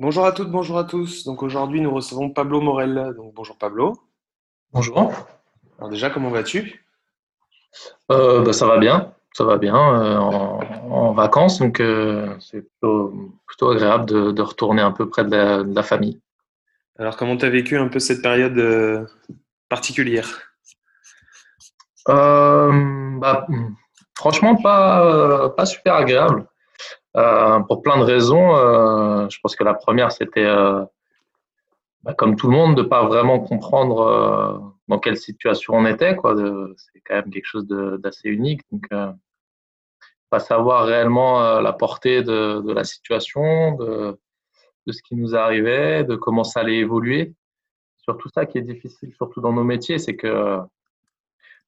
Bonjour à toutes, bonjour à tous. Donc aujourd'hui, nous recevons Pablo Morel. Donc bonjour Pablo. Bonjour. Alors déjà, comment vas-tu? Euh, bah, Ça va bien, ça va bien euh, en, vacances, donc euh, c'est plutôt, agréable de, retourner un peu près de la, famille. Alors comment tu as vécu un peu cette période particulière? Bah, Franchement, pas, pas super agréable. Euh, pour plein de raisons. Euh, je pense que la première, c'était, euh, bah, comme tout le monde, de ne pas vraiment comprendre dans quelle situation on était. C'est quand même quelque chose d'assez unique. Donc, pas savoir réellement la portée de, la situation, de, de, ce qui nous arrivait, de comment ça allait évoluer. Surtout ça qui est difficile, surtout dans nos métiers, c'est que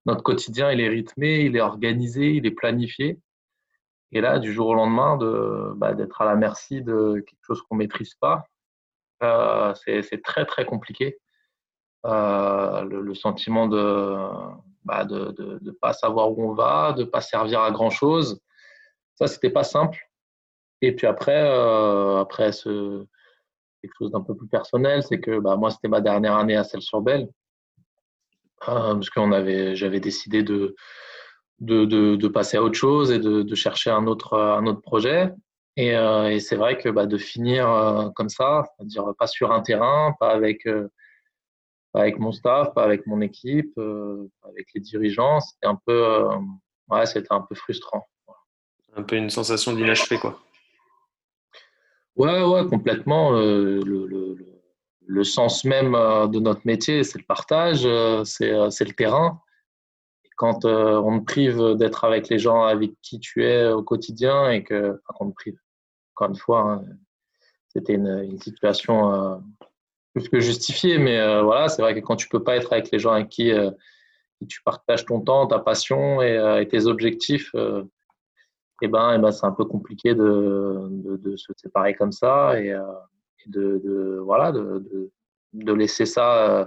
notre quotidien, il est rythmé, il est organisé, il est planifié. Et là, du jour au lendemain, de, bah, d'être à la merci de quelque chose qu'on ne maîtrise pas, euh, c'est, très très compliqué. Euh, le, sentiment de bah, de ne pas savoir où on va, de ne pas servir à grand chose, ça, c'était pas simple. Et puis après, euh, après quelque chose d'un peu plus personnel, c'est que bah, moi, c'était ma dernière année à Celle-sur-Belle, parce que j'avais décidé de de, de, passer à autre chose et de, de, chercher un autre, un autre projet. Et, euh, et c'est vrai que bah, de finir euh, comme ça, c'est-à-dire pas sur un terrain, pas avec, euh, pas avec mon staff, pas avec mon équipe, avec les dirigeants, c'était un peu, ouais, c'était un peu frustrant. Un peu une sensation d'inachevé, quoi. Ouais, ouais, complètement. le, le, le, sens même de notre métier, c'est le partage, c'est le terrain quand euh, on te prive d'être avec les gens avec qui tu es au quotidien et que, enfin, on te prive, encore une fois, hein, c'était une, situation euh, plus que justifiée, mais euh, voilà, c'est vrai que quand tu peux pas être avec les gens avec qui, tu partages ton temps, ta passion et, tes objectifs, et eh ben, et eh ben c'est un peu compliqué de, de, se séparer comme ça et, de, voilà, de, de, laisser ça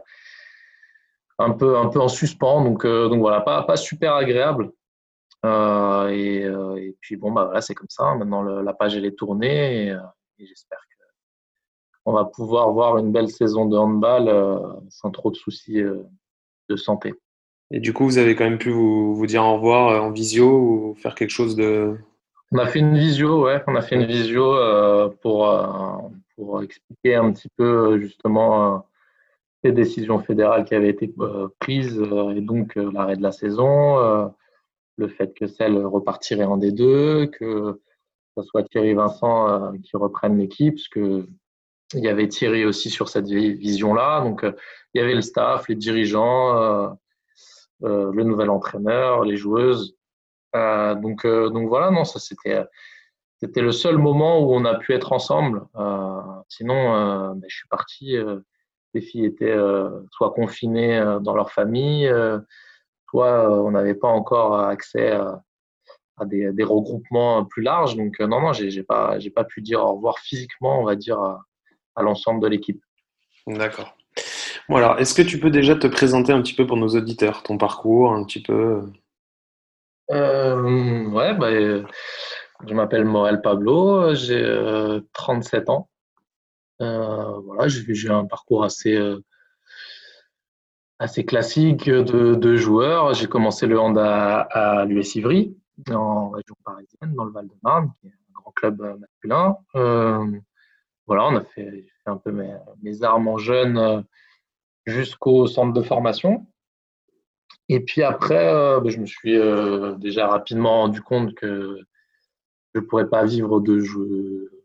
un peu, un peu en suspens. Donc, euh, donc voilà, pas, pas super agréable. Euh, euh, et, puis bon, bah voilà, c'est comme ça. Maintenant, la page elle est tournée et, j'espère qu'on va pouvoir voir une belle saison de handball sans trop de soucis de santé. Et du coup, vous avez quand même pu vous, vous, dire au revoir en visio ou faire quelque chose de. On a fait une visio, ouais. On a fait une visio pour, pour expliquer un petit peu justement les décisions fédérales qui avaient été euh, prises euh, et donc euh, l'arrêt de la saison, le fait que celle repartirait en D2, que ce soit Thierry Vincent qui reprenne l'équipe, parce que il y avait Thierry aussi sur cette vision-là. Donc, il y avait le staff, les dirigeants, le nouvel entraîneur, les joueuses. donc, voilà, non, ça c'était c'était le seul moment où on a pu être ensemble. sinon, ben, je suis parti les filles étaient euh, soit confinées euh, dans leur famille, euh, soit on n'avait pas encore accès à, des, regroupements plus larges. Donc non, non, j'ai pas, j'ai pas pu dire au revoir physiquement, on va dire, à, l'ensemble de l'équipe. D'accord. Bon alors, est-ce que tu peux déjà te présenter un petit peu pour nos auditeurs, ton parcours, un petit peu? Ouais, bah, je m'appelle Morel Pablo, j'ai 37 ans. Euh, voilà, j'ai un parcours assez, euh, assez classique de, de joueur. J'ai commencé le hand à, l'US Ivry, en région parisienne, dans le Val-de-Marne, qui est un grand club euh, masculin. voilà, on a fait, un peu mes, mes, armes en jeune jusqu'au centre de formation. Et puis après, ben, je me suis déjà rapidement rendu compte que je ne pourrais pas vivre de, jeu,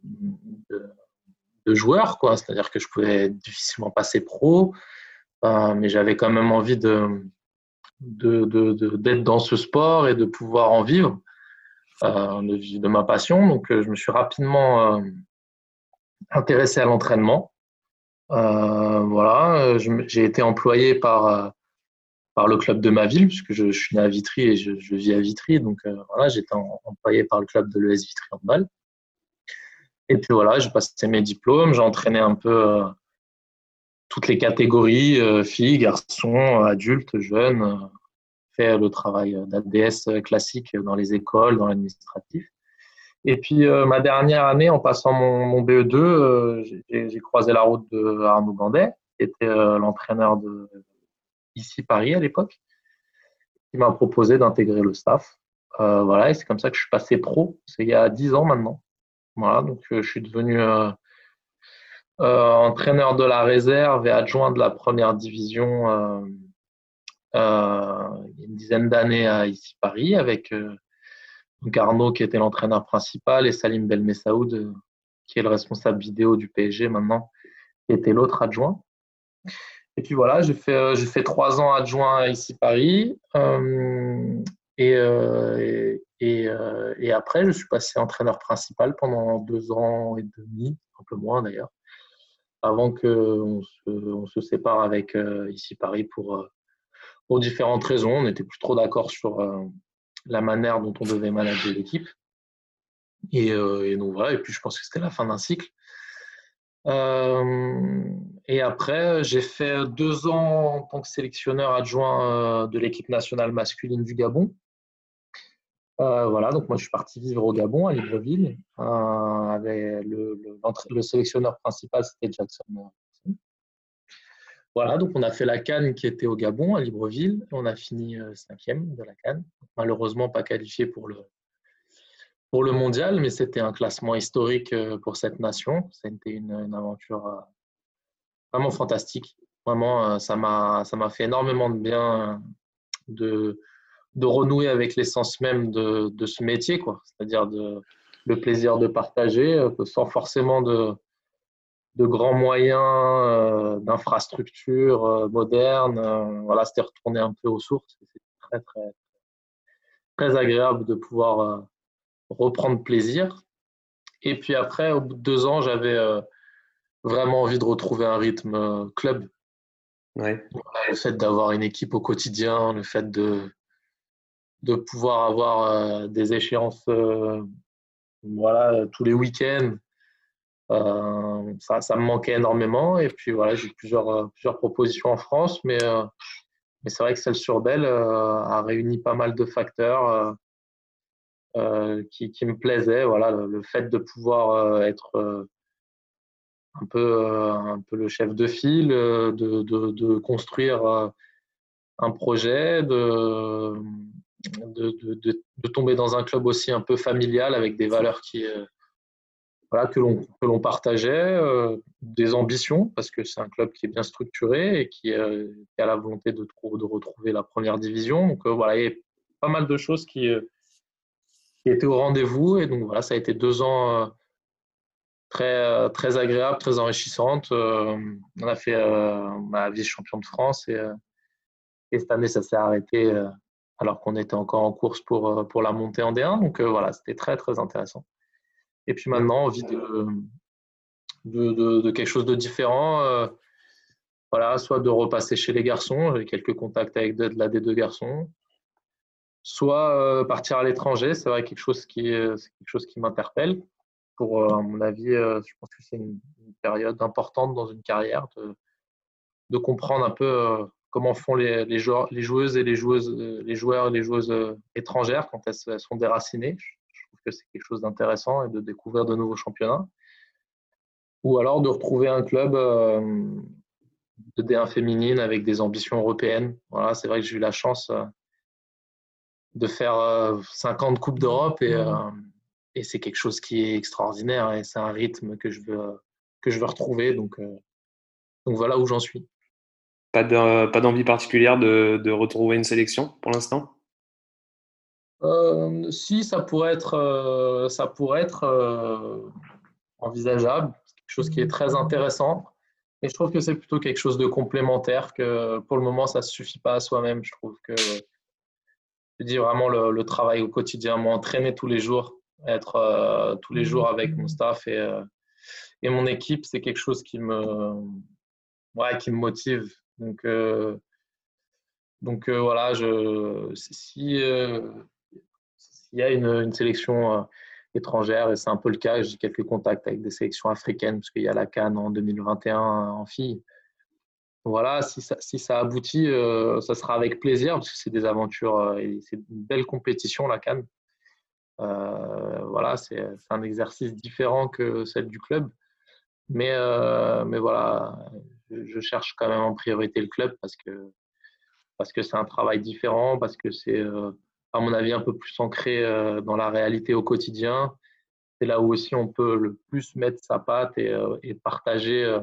de joueur, quoi. C'est-à-dire que je pouvais difficilement passer pro, euh, mais j'avais quand même envie de d'être dans ce sport et de pouvoir en vivre, euh, de, de ma passion. Donc, euh, je me suis rapidement intéressé à l'entraînement. voilà, j'ai été employé par, par le club de ma ville, puisque je, suis né à Vitry et je, vis à Vitry. Donc voilà, j'étais employé par le club de l'ES Vitry Handball. Et puis voilà, j'ai passé mes diplômes, j'ai entraîné un peu toutes les catégories, filles, garçons, adultes, jeunes, fait le travail d'ADS classique dans les écoles, dans l'administratif. Et puis, euh, ma dernière année, en passant mon, BE2, euh, j'ai croisé la route de Arnaud Gandet, qui était euh, l'entraîneur de ici Paris à l'époque, qui m'a proposé d'intégrer le staff. voilà, et c'est comme ça que je suis passé pro. C'est il y a 10 ans maintenant. Voilà, donc je suis devenu entraîneur de la réserve et adjoint de la première division il y a une dizaine d'années à ici Paris avec Arnaud qui était l'entraîneur principal et Salim Belmessaoud euh, qui est le responsable vidéo du PSG maintenant, qui était l'autre adjoint. Et puis voilà, j'ai fait, euh, trois ans adjoint ici Paris. Euh, et, et, et, après, je suis passé entraîneur principal pendant deux ans et demi, un peu moins d'ailleurs, avant qu'on se, on se sépare avec ici Paris pour, pour différentes raisons. On n'était plus trop d'accord sur, la manière dont on devait manager l'équipe. Et, euh, donc voilà, et puis je pense que c'était la fin d'un cycle. Euh, et après, j'ai fait deux ans en tant que sélectionneur adjoint euh, de l'équipe nationale masculine du Gabon. Voilà, donc moi je suis parti vivre au Gabon, à Libreville. avec le, le, sélectionneur principal, c'était Jackson voilà, donc on a fait la Cannes qui était au Gabon, à Libreville. On a fini euh, cinquième de la Cannes. Malheureusement, pas qualifié pour le, pour le mondial, mais c'était un classement historique euh, pour cette nation. C'était une, une aventure euh, vraiment fantastique. Vraiment, ça m'a fait énormément de bien de, de renouer avec l'essence même de, de, ce métier, c'est-à-dire le plaisir de partager sans forcément de de grands moyens euh, d'infrastructures euh, modernes. Euh, voilà, c'était retourner un peu aux sources. C'est très, très, très agréable de pouvoir reprendre plaisir. Et puis après, au bout de deux ans, j'avais vraiment envie de retrouver un rythme club. Ouais. Le fait d'avoir une équipe au quotidien, le fait de, de pouvoir avoir des échéances voilà, tous les week-ends, euh, ça, ça, me manquait énormément. Et puis voilà, j'ai plusieurs, euh, plusieurs propositions en France, mais, euh, mais c'est vrai que celle sur Belle a réuni pas mal de facteurs qui, qui, me plaisaient. Voilà, le, fait de pouvoir être un peu, un peu le chef de file, de, de, de construire un projet, de, de, de, tomber dans un club aussi un peu familial avec des valeurs qui, voilà, que l'on partageait, euh, des ambitions, parce que c'est un club qui est bien structuré et qui, euh, a la volonté de, de, retrouver la première division. Donc euh, voilà, il y a pas mal de choses qui, qui étaient au rendez-vous. Et donc voilà, ça a été deux ans très, très agréables, très enrichissantes. on a fait ma vice-champion de France et, cette année, ça s'est arrêté alors qu'on était encore en course pour, pour la montée en D1. Donc voilà, c'était très, très intéressant. Et puis maintenant, envie de, de, de, quelque chose de différent. Euh, voilà, soit de repasser chez les garçons, j'ai quelques contacts avec de, la des deux garçons, soit euh, partir à l'étranger, c'est vrai quelque chose qui, quelque chose qui m'interpelle. Pour, euh, mon avis, je pense que c'est une, période importante dans une carrière de, de comprendre un peu comment font les, les, joueurs, les joueuses et les joueuses, les joueurs et les joueuses étrangères quand elles sont déracinées c'est quelque chose d'intéressant et de découvrir de nouveaux championnats. Ou alors de retrouver un club euh, de D1 féminine avec des ambitions européennes. Voilà, c'est vrai que j'ai eu la chance euh, de faire 50 euh, Coupes d'Europe et, et c'est quelque chose qui est extraordinaire et c'est un rythme que je veux, que je veux retrouver. Donc, donc voilà où j'en suis. Pas d'envie particulière de, retrouver une sélection pour l'instant? Euh, si, ça pourrait être, euh, ça pourrait euh, envisageable. Quelque chose qui est très intéressant. Et je trouve que c'est plutôt quelque chose de complémentaire, que pour le moment, ça ne suffit pas à soi-même. Je trouve que, je dis vraiment le, travail au quotidien, m'entraîner tous les jours, être tous les jours avec mon staff et, mon équipe, c'est quelque chose qui me, qui me motive. Donc, donc voilà, je, si s'il y a une, sélection étrangère, et c'est un peu le cas, j'ai quelques contacts avec des sélections africaines, parce qu'il y a la Cannes en 2021 en filles. Voilà, si ça, si ça aboutit, ça sera avec plaisir, parce que c'est des aventures, et c'est une belle compétition, la Cannes. Euh, voilà, c'est un exercice différent que celle du club. Mais, euh, mais voilà, je, cherche quand même en priorité le club parce que parce que c'est un travail différent, parce que c'est, euh, à mon avis, un peu plus ancré dans la réalité au quotidien. C'est là où aussi on peut le plus mettre sa patte et, et partager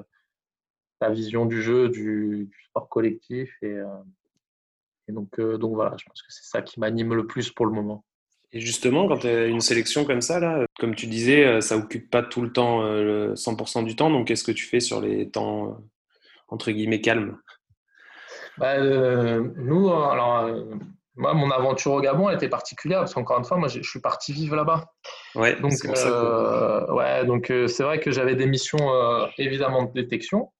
ta vision du jeu, du, sport collectif. Et, donc, donc voilà, je pense que c'est ça qui m'anime le plus pour le moment. Et justement, quand tu as une sélection comme ça, là, comme tu disais, euh, ça occupe pas tout le temps, 100% euh, du temps. Donc, qu'est-ce que tu fais sur les temps, euh, entre guillemets, calmes bah, Nous, alors, moi, mon aventure au Gabon était particulière parce qu'encore une fois, moi, je suis parti vivre là-bas. Ouais, donc c'est ouais, donc c'est vrai que j'avais des missions évidemment de détection.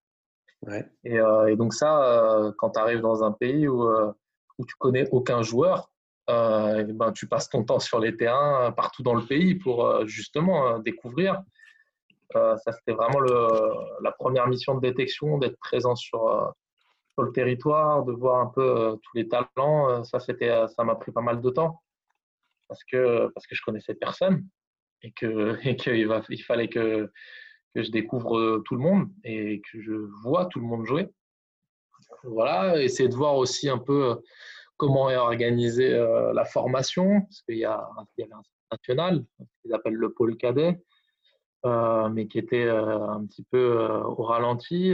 Ouais. Et, et, donc ça, quand tu arrives dans un pays où, où tu connais aucun joueur, euh, ben, tu passes ton temps sur les terrains euh, partout dans le pays pour euh, justement découvrir. Ça, c'était vraiment la première mission de détection, d'être présent sur, sur le territoire, de voir un peu tous les talents. ça, ça m'a pris pas mal de temps parce que, parce que je connaissais personne et qu'il fallait que, je découvre tout le monde et que je vois tout le monde jouer. Voilà, essayer de voir aussi un peu comment est organisée euh, la formation, parce qu'il y, a un national, qu'ils appellent le pôle cadet, euh, mais qui était euh, un petit peu au ralenti.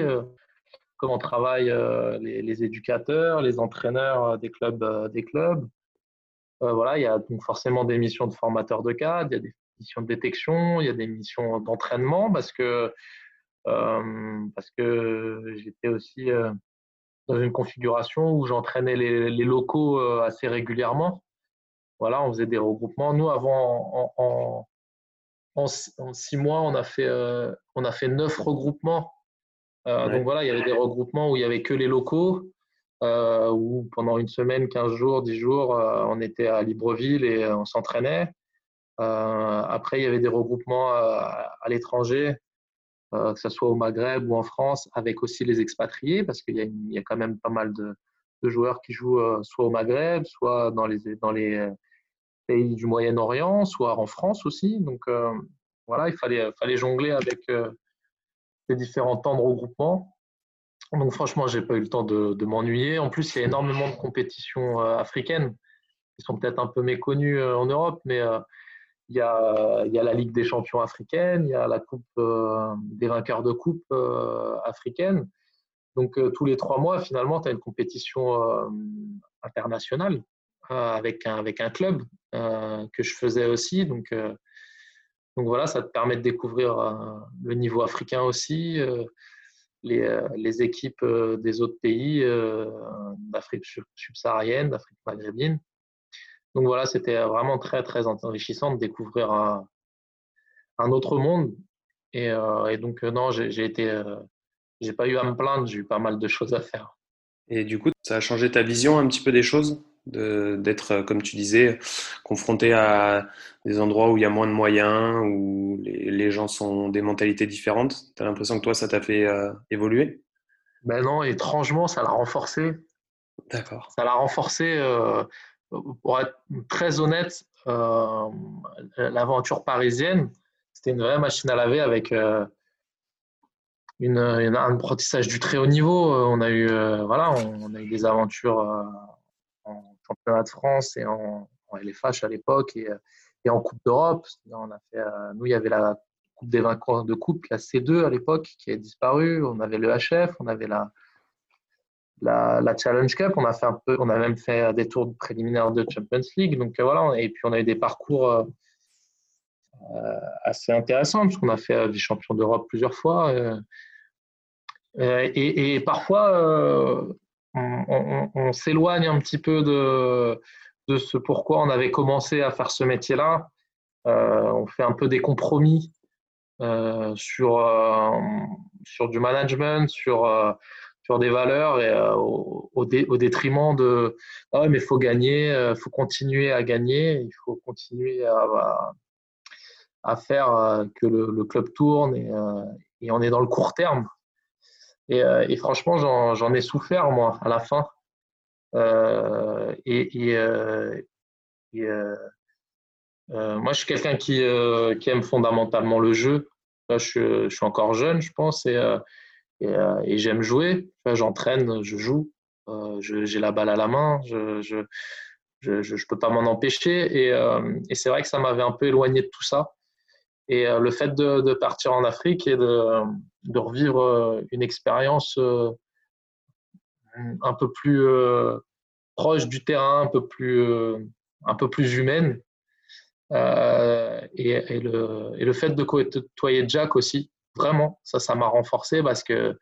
comment travaillent les, éducateurs, les entraîneurs des clubs. des clubs. voilà, il y a donc forcément des missions de formateurs de cadre, il y a des missions de détection, il y a des missions d'entraînement, parce que, parce que j'étais aussi dans une configuration où j'entraînais les, locaux euh, assez régulièrement. Voilà, on faisait des regroupements. Nous, avant, en, six mois, on a fait, euh, on a fait neuf regroupements. Euh, donc voilà, il y avait des regroupements où il n'y avait que les locaux, où pendant une semaine, 15 jours, 10 jours, on était à Libreville et on s'entraînait. après, il y avait des regroupements à l'étranger euh, que ce soit au Maghreb ou en France, avec aussi les expatriés, parce qu'il y, a quand même pas mal de, joueurs qui jouent euh, soit au Maghreb, soit dans les, dans les euh, du Moyen-Orient, soit en France aussi. Donc voilà, il fallait, fallait jongler avec les différents temps de regroupement. Donc franchement, j'ai pas eu le temps de, m'ennuyer. En plus, il y a énormément de compétitions africaines qui sont peut-être un peu méconnues en Europe, mais il y, a, la Ligue des champions africaine, il y a la Coupe euh, des vainqueurs de Coupe euh, africaine. Donc, euh, tous les trois mois, finalement, tu as une compétition internationale avec, un, avec un club que je faisais aussi. Donc, donc, voilà, ça te permet de découvrir le niveau africain aussi, les, les, équipes des autres pays d'Afrique subsaharienne, d'Afrique maghrébine. Donc voilà, c'était vraiment très, très enrichissant de découvrir un, autre monde. Et, euh, donc, euh, non, j'ai été, euh, j'ai pas eu à me plaindre, j'ai eu pas mal de choses à faire. Et du coup, ça a changé ta vision un petit peu des choses? D'être, comme tu disais, confronté à des endroits où il y a moins de moyens, où les, gens sont des mentalités différentes. Tu as l'impression que toi, ça t'a fait évoluer? Ben non, étrangement, ça l'a renforcé. D'accord. Ça l'a renforcé pour être très honnête, euh, l'aventure parisienne, c'était une vraie machine à laver avec euh, une, un apprentissage du très haut niveau. Euh, on a eu, voilà, on, a eu des aventures en championnat de France et en, LFH à l'époque et, en Coupe d'Europe. On a fait, nous, il y avait la Coupe des vainqueurs de Coupe, la C2 à l'époque, qui a disparu. On avait le HF, on avait la, Challenge Cup. On a fait un peu, on a même fait des tours préliminaires de Champions League. Donc euh, voilà, et puis on a eu des parcours euh, euh, assez intéressants parce qu'on a fait des champions d'Europe plusieurs fois. Et, parfois, on, s'éloigne un petit peu de, ce pourquoi on avait commencé à faire ce métier-là. on fait un peu des compromis sur, sur du management, sur, des valeurs au, détriment de ah mais il faut gagner, il faut continuer à gagner, il faut continuer à, à, faire que le, club tourne et, et, on est dans le court terme. Et, et franchement, j'en ai souffert moi à la fin. et, et, euh, moi, je suis quelqu'un qui, euh, aime fondamentalement le jeu. Là, je, suis encore jeune, je pense, et, euh, j'aime jouer. J'entraîne, je joue, j'ai la balle à la main, je ne peux pas m'en empêcher. Et, et c'est vrai que ça m'avait un peu éloigné de tout ça. Et le fait de, partir en Afrique et de, revivre une expérience un peu plus proche du terrain, un peu plus, un peu plus humaine, euh, et, le, et, le, fait de côtoyer Jack aussi, vraiment, ça, ça m'a renforcé parce que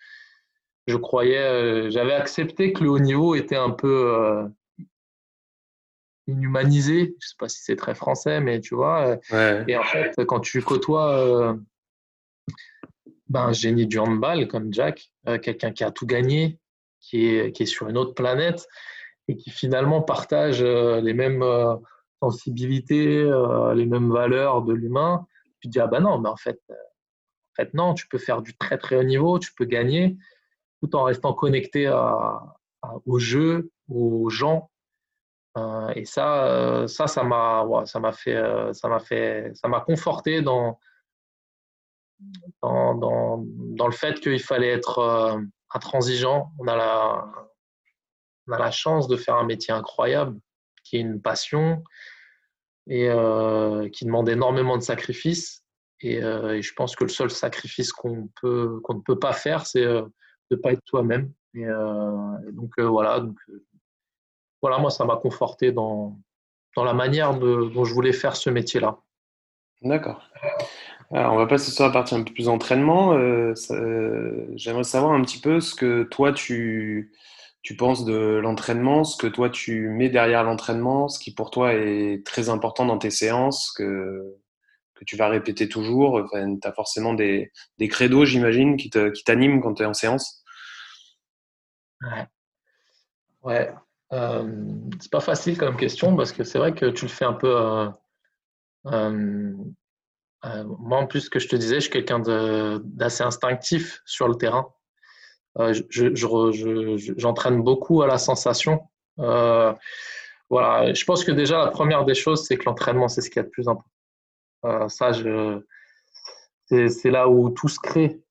je croyais, euh, j'avais accepté que le haut niveau était un peu euh, inhumanisé. Je sais pas si c'est très français, mais tu vois. Et en fait, quand tu côtoies ben, un génie du handball comme Jack, quelqu'un qui a tout gagné, qui est, qui est sur une autre planète et qui finalement partage les mêmes sensibilité, euh, les mêmes valeurs de l'humain, tu te dis, ah ben non, mais en fait, euh, en fait, non, tu peux faire du très très haut niveau, tu peux gagner, tout en restant connecté à, au jeu, aux gens. Euh, et ça, ça, ça m'a, ça m'a fait, ça m'a fait, ça m'a conforté dans, dans, dans, le fait qu'il fallait être intransigeant. On a la, on a la chance de faire un métier incroyable, qui est une passion, et euh, qui demande énormément de sacrifices. Euh, et, je pense que le seul sacrifice qu'on peut qu'on ne peut pas faire, c'est euh, de ne pas être toi-même. Et, donc voilà, donc voilà, moi ça m'a conforté dans dans la manière de, dont je voulais faire ce métier-là. D'accord. Alors, on va passer sur la partie un peu plus entraînement. J'aimerais savoir un petit peu ce que toi tu tu penses de l'entraînement, ce que toi tu mets derrière l'entraînement, ce qui pour toi est très important dans tes séances, que, que tu vas répéter toujours. Enfin, tu as forcément des, des credos, j'imagine, qui t'animent qui quand tu es en séance. Ouais. Ouais. Euh, c'est pas facile comme question parce que c'est vrai que tu le fais un peu. Euh, euh, euh, moi, en plus, ce que je te disais, je suis quelqu'un d'assez instinctif sur le terrain. Euh, j'entraîne je, beaucoup à la sensation. Euh, voilà, je pense que déjà la première des choses, c'est que l'entraînement, c'est ce qui est le plus important. Ça, c'est là où tout se crée,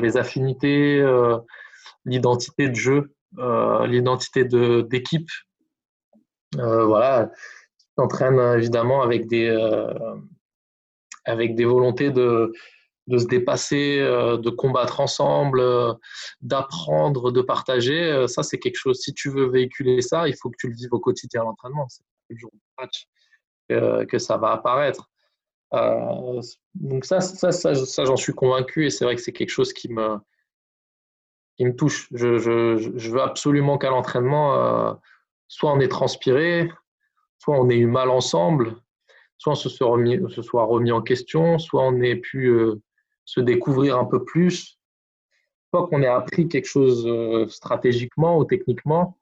les affinités, l'identité de jeu, l'identité d'équipe. voilà, tu t'entraînes évidemment avec des, avec des volontés de, de se dépasser, euh, de combattre ensemble, euh, d'apprendre, de partager. Euh, ça, c'est quelque chose. Si tu veux véhiculer ça, il faut que tu le vives au quotidien à l'entraînement. C'est le jour du match que, ça va apparaître. donc ça, ça, ça, j'en suis convaincu et c'est vrai que c'est quelque chose qui me, qui me touche. Je, veux absolument qu'à l'entraînement, soit on est transpiré, soit on ait eu mal ensemble, soit on se soit remis, se soit remis en question, soit on ait pu se découvrir un peu plus, pas qu'on ait appris quelque chose euh, stratégiquement ou techniquement,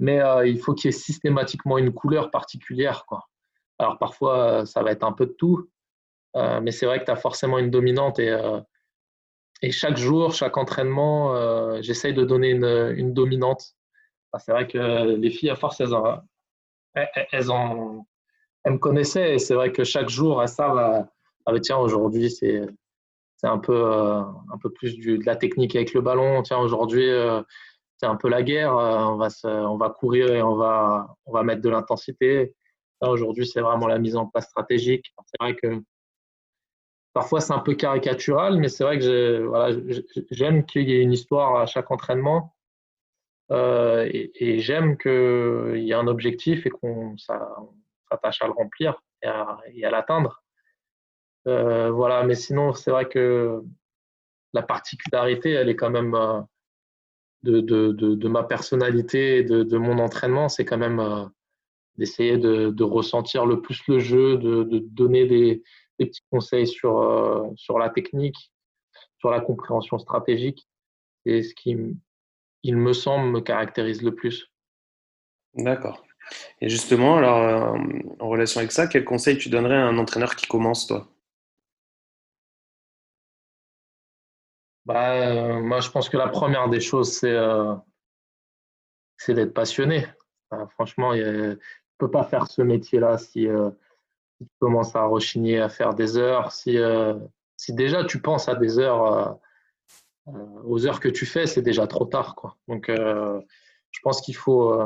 mais euh, il faut qu'il y ait systématiquement une couleur particulière. Alors parfois, euh, ça va être un peu de tout, mais c'est vrai que tu as forcément une dominante et, et chaque jour, chaque entraînement, j'essaye de donner une, dominante. c'est vrai que les filles, à force, elles, en, elles, me connaissaient et c'est vrai que chaque jour, elles savent, ah, tiens, aujourd'hui, c'est c'est un peu, euh, un peu plus du, de la technique avec le ballon. Tiens, aujourd'hui, euh, c'est un peu la guerre. Euh, on, va on va courir et on va, on va mettre de l'intensité. Aujourd'hui, c'est vraiment la mise en place stratégique. C'est vrai que parfois, c'est un peu caricatural, mais c'est vrai que voilà, j'aime qu'il y ait une histoire à chaque entraînement. et, j'aime qu'il y ait un objectif et qu'on s'attache à le remplir et à l'atteindre. Euh, voilà, mais sinon, c'est vrai que la particularité, elle est quand même euh, de, de, de, ma personnalité et de, mon entraînement, c'est quand même euh, d'essayer de, ressentir le plus le jeu, de, donner des, des petits conseils sur, sur la technique, sur la compréhension stratégique. C'est ce qui, il me semble, me caractérise le plus. D'accord. Et justement, alors, en relation avec ça, quel conseil tu donnerais à un entraîneur qui commence, toi? Bah, Moi, je pense que la première des choses, c'est c'est d'être passionné. franchement, il ne peut pas faire ce métier-là si, si, tu commences à rechigner à faire des heures, si, si déjà tu penses à des heures, aux heures que tu fais, c'est déjà trop tard. Quoi. Donc, je pense qu'il faut,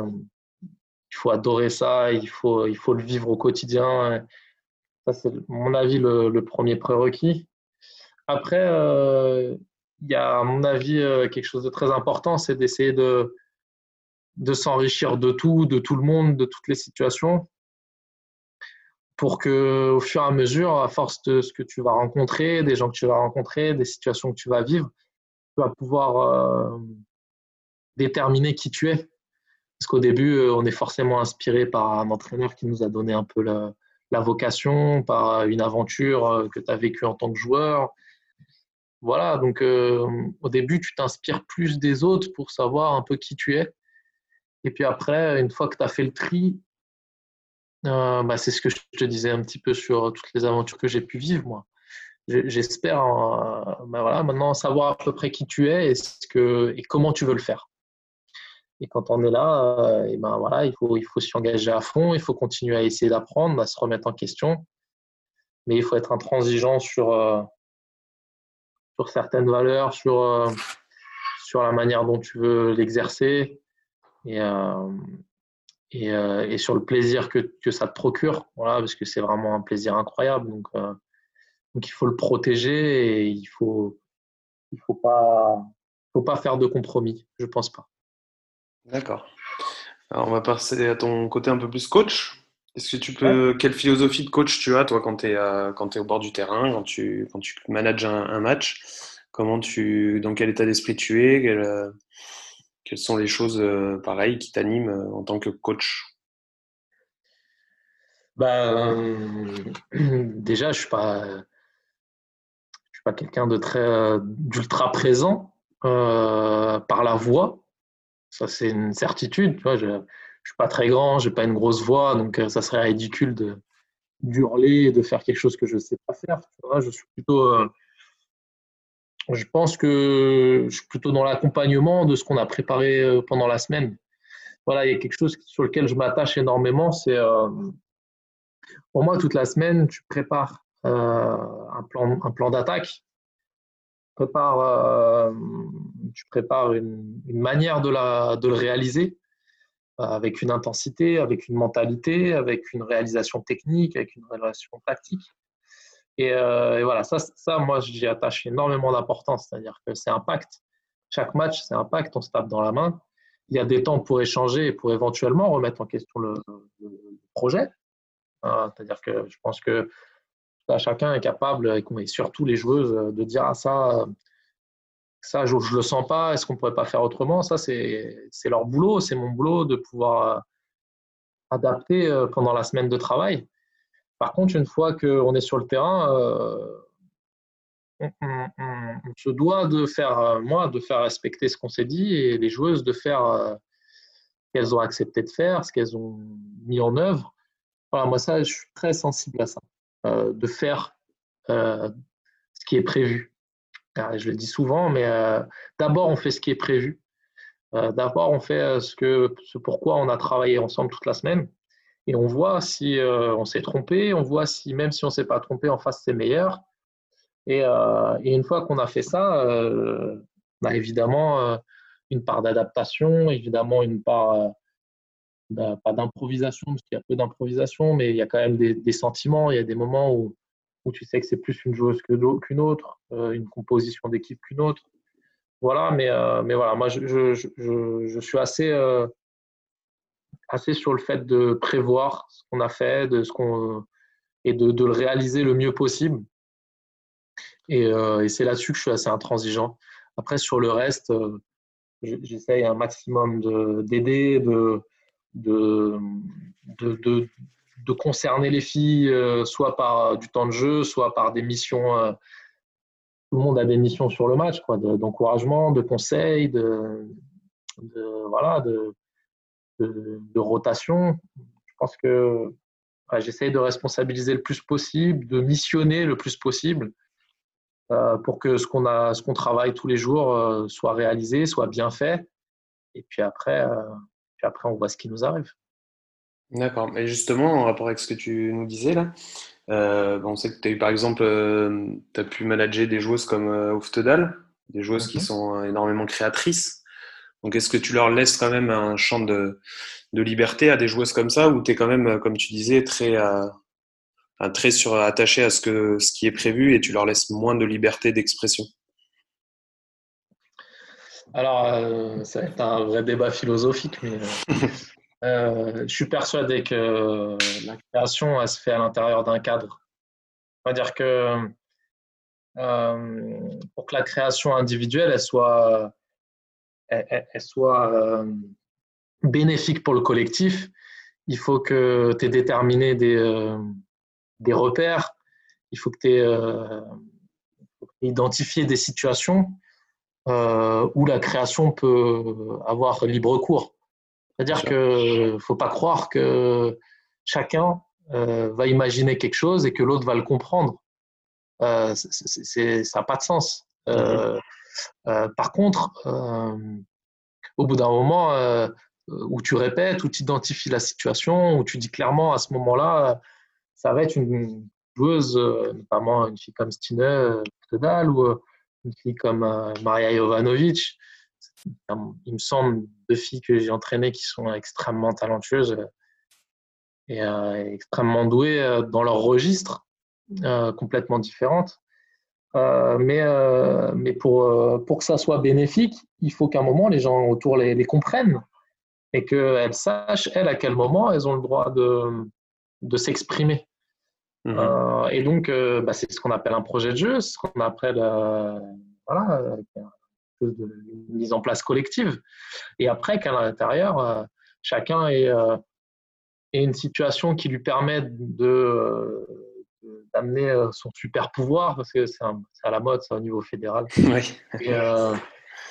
faut adorer ça, il faut, il faut le vivre au quotidien. Ça, c'est, mon avis, le, le premier prérequis. Après, il y a, à mon avis, quelque chose de très important, c'est d'essayer de, de s'enrichir de tout, de tout le monde, de toutes les situations, pour que, au fur et à mesure, à force de ce que tu vas rencontrer, des gens que tu vas rencontrer, des situations que tu vas vivre, tu vas pouvoir euh, déterminer qui tu es. Parce qu'au début, euh, on est forcément inspiré par un entraîneur qui nous a donné un peu la, vocation, par une aventure euh, que tu as vécue en tant que joueur. Voilà, donc au début, tu t'inspires plus des autres pour savoir un peu qui tu es. Et puis après, une fois que tu as fait le tri, euh, bah, c'est ce que je te disais un petit peu sur toutes les aventures que j'ai pu vivre, moi. J'espère euh, bah, voilà, maintenant savoir à peu près qui tu es et, ce que, et comment tu veux le faire. Et quand on est là, euh, et ben voilà, il faut, il faut s'y engager à fond, il faut continuer à essayer d'apprendre, à se remettre en question. Mais il faut être intransigeant sur, sur certaines valeurs, sur, sur la manière dont tu veux l'exercer et, euh, et, euh, et, sur le plaisir que, que, ça te procure, voilà, parce que c'est vraiment un plaisir incroyable. Donc, euh, donc il faut le protéger et il faut, il faut pas, faut pas faire de compromis. Je pense pas. D'accord. Alors on va passer à ton côté un peu plus coach. Est-ce que tu peux, quelle philosophie de coach tu as toi quand tu es, quand es au bord du terrain, quand tu, quand tu manages un, un match? Comment tu, dans quel état d'esprit tu es? Quel, quelles sont les choses euh, pareilles qui t'animent euh, en tant que coach? Ben, Déjà, je suis pas, suis pas quelqu'un de très d'ultra présent par la voix. Ça, c'est une certitude. je ne suis pas très grand, je n'ai pas une grosse voix, donc ça serait ridicule de d'hurler de faire quelque chose que je sais pas faire. je suis plutôt je pense que je suis plutôt dans l'accompagnement de ce qu'on a préparé euh, pendant la semaine. Voilà, il y a quelque chose sur lequel je m'attache énormément. C'est euh, pour moi toute la semaine, tu prépares euh, un plan, un plan d'attaque. Tu prépares, tu prépares une, manière de, de le réaliser avec une intensité, avec une mentalité, avec une réalisation technique, avec une réalisation tactique. Euh, et, voilà, ça, ça moi, j'y attache énormément d'importance. C'est-à-dire que c'est un pacte. Chaque match, c'est un pacte, on se tape dans la main. Il y a des temps pour échanger et pour éventuellement remettre en question le, projet. Euh, c'est-à-dire que je pense que chacun est capable, et surtout les joueuses, de dire ah, ça, ça je ne le sens pas, est-ce qu'on ne pourrait pas faire autrement? Ça, c'est leur boulot, c'est mon boulot de pouvoir adapter pendant la semaine de travail. Par contre, une fois qu'on est sur le terrain, euh, on, se doit de faire, euh, moi, de faire respecter ce qu'on s'est dit et les joueuses de faire euh, ce qu'elles ont accepté de faire, ce qu'elles ont mis en œuvre. Voilà, moi, ça, je suis très sensible à ça, de faire ce qui est prévu. je le dis souvent, mais d'abord, on fait ce qui est prévu. d'abord, on fait ce, pourquoi on a travaillé ensemble toute la semaine et on voit si euh, on s'est trompé, on voit si même si on ne s'est pas trompé, en face c'est meilleur. Et, euh, une fois qu'on a fait ça, euh, bah, évidemment une part d'adaptation, évidemment une part bah, pas d'improvisation parce qu'il y a peu d'improvisation, mais il y a quand même des, des, sentiments. Il y a des moments où, où tu sais que c'est plus une joueuse qu'une autre, une composition d'équipe qu'une autre. Voilà, mais, mais voilà, moi je, je, je, je suis assez assez sur le fait de prévoir ce qu'on a fait, de ce qu'on et de, de, le réaliser le mieux possible. Et, euh, et c'est là-dessus que je suis assez intransigeant. Après, sur le reste, euh, j'essaye un maximum d'aider, de, de, de, de, concerner les filles, euh, soit par du temps de jeu, soit par des missions tout le monde a des missions sur le match, quoi, d'encouragement, de, conseils, de, voilà, de, de, rotation. Je pense que j'essaye de responsabiliser le plus possible, de missionner le plus possible euh, pour que ce qu'on a, ce qu'on travaille tous les jours euh, soit réalisé, soit bien fait. Et puis après, euh, puis après, on voit ce qui nous arrive. D'accord. Et justement, en rapport avec ce que tu nous disais là, on sait que tu as eu par exemple, tu as pu manager des joueuses comme Oftedal, des joueuses qui mhm. sont énormément créatrices. Donc, est-ce que tu leur laisses quand même un champ de, de liberté à des joueuses comme ça, ou tu es quand même, comme tu disais, très, un trait sur, attaché à ce, que, ce qui est prévu et tu leur laisses moins de liberté d'expression? Alors, euh, ça va être un vrai débat philosophique, mais euh, euh, je suis persuadé que la création, elle se fait à l'intérieur d'un cadre. C'est-à-dire que pour que la création individuelle, elle soit, elle, soit bénéfique pour le collectif, il faut que tu aies déterminé des des repères, il faut que tu aies euh, identifié des situations euh, où la création peut avoir libre cours. C'est-à-dire qu'il ne faut pas croire que chacun euh, va imaginer quelque chose et que l'autre va le comprendre. ça n'a pas de sens. Par contre, au bout d'un moment où tu répètes, où tu identifies la situation, où tu dis clairement à ce moment-là, ça va être une joueuse, euh, notamment une fille comme Stine euh, Todal ou euh, une fille comme Maria Jovanovic. Il me semble deux filles que j'ai entraînées qui sont extrêmement talentueuses et extrêmement douées dans leur registre, complètement différentes. Mais mais pour, pour que ça soit bénéfique, il faut qu'à un moment, les gens autour les, les comprennent et qu'elles sachent, elles, à quel moment elles ont le droit de, de s'exprimer. Euh, et donc, euh, bah, c'est ce qu'on appelle un projet de jeu, ce qu'on appelle euh, voilà, une mise en place collective. Et après, qu'à l'intérieur, chacun ait, une situation qui lui permet de d'amener son super pouvoir, parce que c'est à la mode, c'est au niveau fédéral.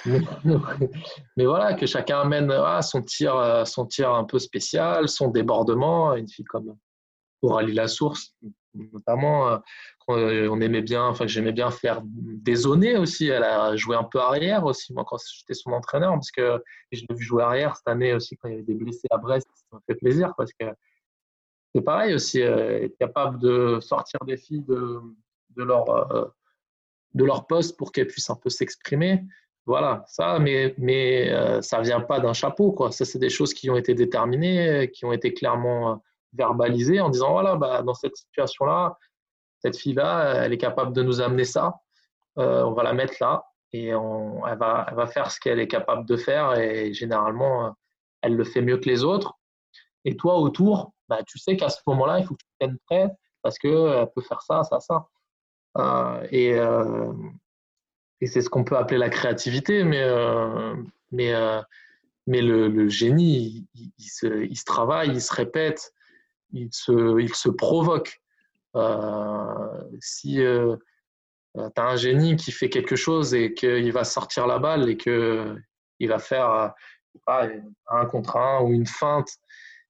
mais, voilà, que chacun amène ah, son, tir, son tir un peu spécial, son débordement. Une fille comme Coralie Lassource, notamment, euh, euh, on aimait bien, enfin, j'aimais bien faire des zonées aussi. Elle a joué un peu arrière aussi, moi, quand j'étais son entraîneur, parce que je l'ai vu jouer arrière cette année aussi quand il y avait des blessés à Brest. Ça me fait plaisir parce que c'est pareil aussi, euh, être capable de sortir des filles de, de leur, de leur poste pour qu'elles puissent un peu s'exprimer. Voilà, ça, mais, mais ça vient pas d'un chapeau, quoi. Ça, c'est des choses qui ont été déterminées, qui ont été clairement verbaliser en disant voilà, bah, dans cette situation-là, cette fille-là, elle est capable de nous amener ça. Euh, on va la mettre là et on, elle, va, elle va faire ce qu'elle est capable de faire et généralement, elle le fait mieux que les autres. Et toi, autour, bah, tu sais qu'à ce moment-là, il faut que tu tiennes prêt parce qu'elle peut faire ça, ça, ça. Euh, et, euh, et c'est ce qu'on peut appeler la créativité, mais, mais, mais le, génie, il, se, il, se, travaille, il se répète, il se, il se provoque. Euh, si euh, euh, tu as un génie qui fait quelque chose et qu'il va sortir la balle et qu'il va faire un contre un ou une feinte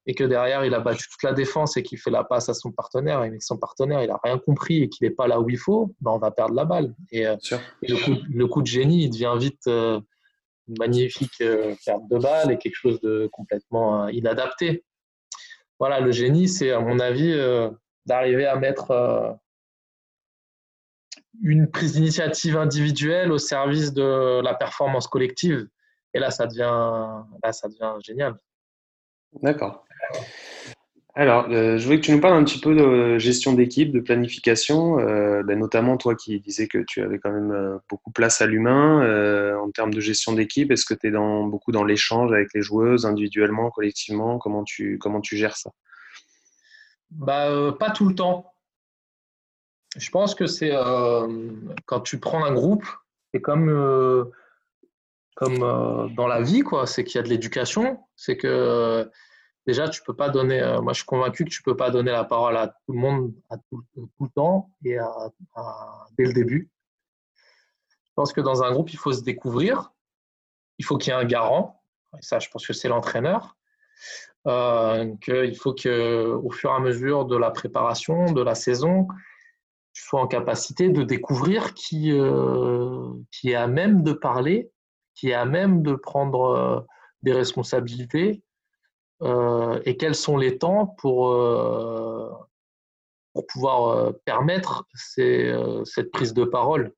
et que derrière il a battu toute la défense et qu'il fait la passe à son partenaire et que son partenaire il a rien compris et qu'il n'est pas là où il faut, ben on va perdre la balle. Et, le, coup, de génie il devient vite une magnifique perte de balle et quelque chose de complètement inadapté voilà, le génie, c'est à mon avis euh, d'arriver à mettre euh, une prise d'initiative individuelle au service de la performance collective. Et là, ça devient, là, ça devient génial. D'accord. Alors, euh, je voulais que tu nous parles un petit peu de gestion d'équipe, de planification, ben, notamment toi qui disais que tu avais quand même beaucoup place à l'humain en termes de gestion d'équipe. Est-ce que tu es dans, beaucoup dans l'échange avec les joueuses, individuellement, collectivement? Comment tu, gères ça? Bah, euh, Pas tout le temps. Je pense que c'est euh, quand tu prends un groupe, c'est comme, comme dans la vie, quoi. C'est qu'il y a de l'éducation. C'est que déjà, tu peux pas donner. Euh, moi, je suis convaincu que tu peux pas donner la parole à tout le monde à tout, le temps et dès le début. pense que dans un groupe, il faut se découvrir. Il faut qu'il y ait un garant. Et ça, je pense que c'est l'entraîneur. Euh, qu'il faut qu'au fur et à mesure de la préparation, de la saison, tu sois en capacité de découvrir qui, euh, qui est à même de parler, qui est à même de prendre euh, des responsabilités euh, et quels sont les temps pour, pour pouvoir permettre cette prise de parole?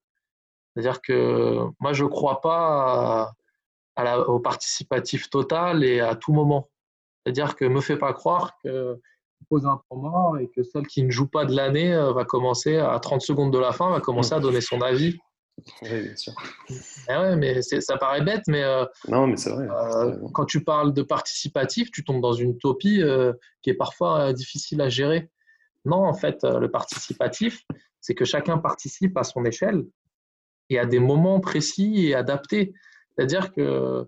C'est-à-dire que moi, je ne crois pas au participatif total et à tout moment. C'est-à-dire que ne me fais pas croire que pose un point mort et que celle qui ne joue pas de l'année euh, va commencer à 30 secondes de la fin, va commencer à donner son avis. Oui, bien sûr. Eh ouais, mais ça paraît bête, mais, euh, non, mais c'est vrai, euh, quand tu parles de participatif, tu tombes dans une utopie qui est parfois difficile à gérer. Non, en fait, le participatif, c'est que chacun participe à son échelle et à des moments précis et adaptés. C'est-à-dire que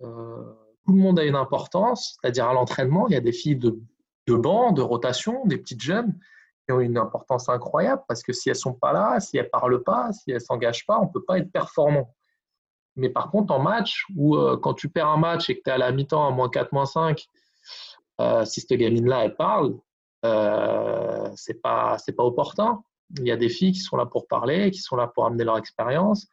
tout le monde a une importance, c'est-à-dire à, l'entraînement, il y a des filles de, de banc, de rotation, des petites jeunes ont une importance incroyable parce que si elles sont pas là, si elles parlent pas, si elles s'engagent pas, on peut pas être performant. Mais par contre, en match, ou euh, quand tu perds un match et que tu es à la mi-temps à moins 4, moins 5, euh, si cette gamine-là, elle parle, euh, c'est pas, pas opportun. Il y a des filles qui sont là pour parler, qui sont là pour amener leur expérience,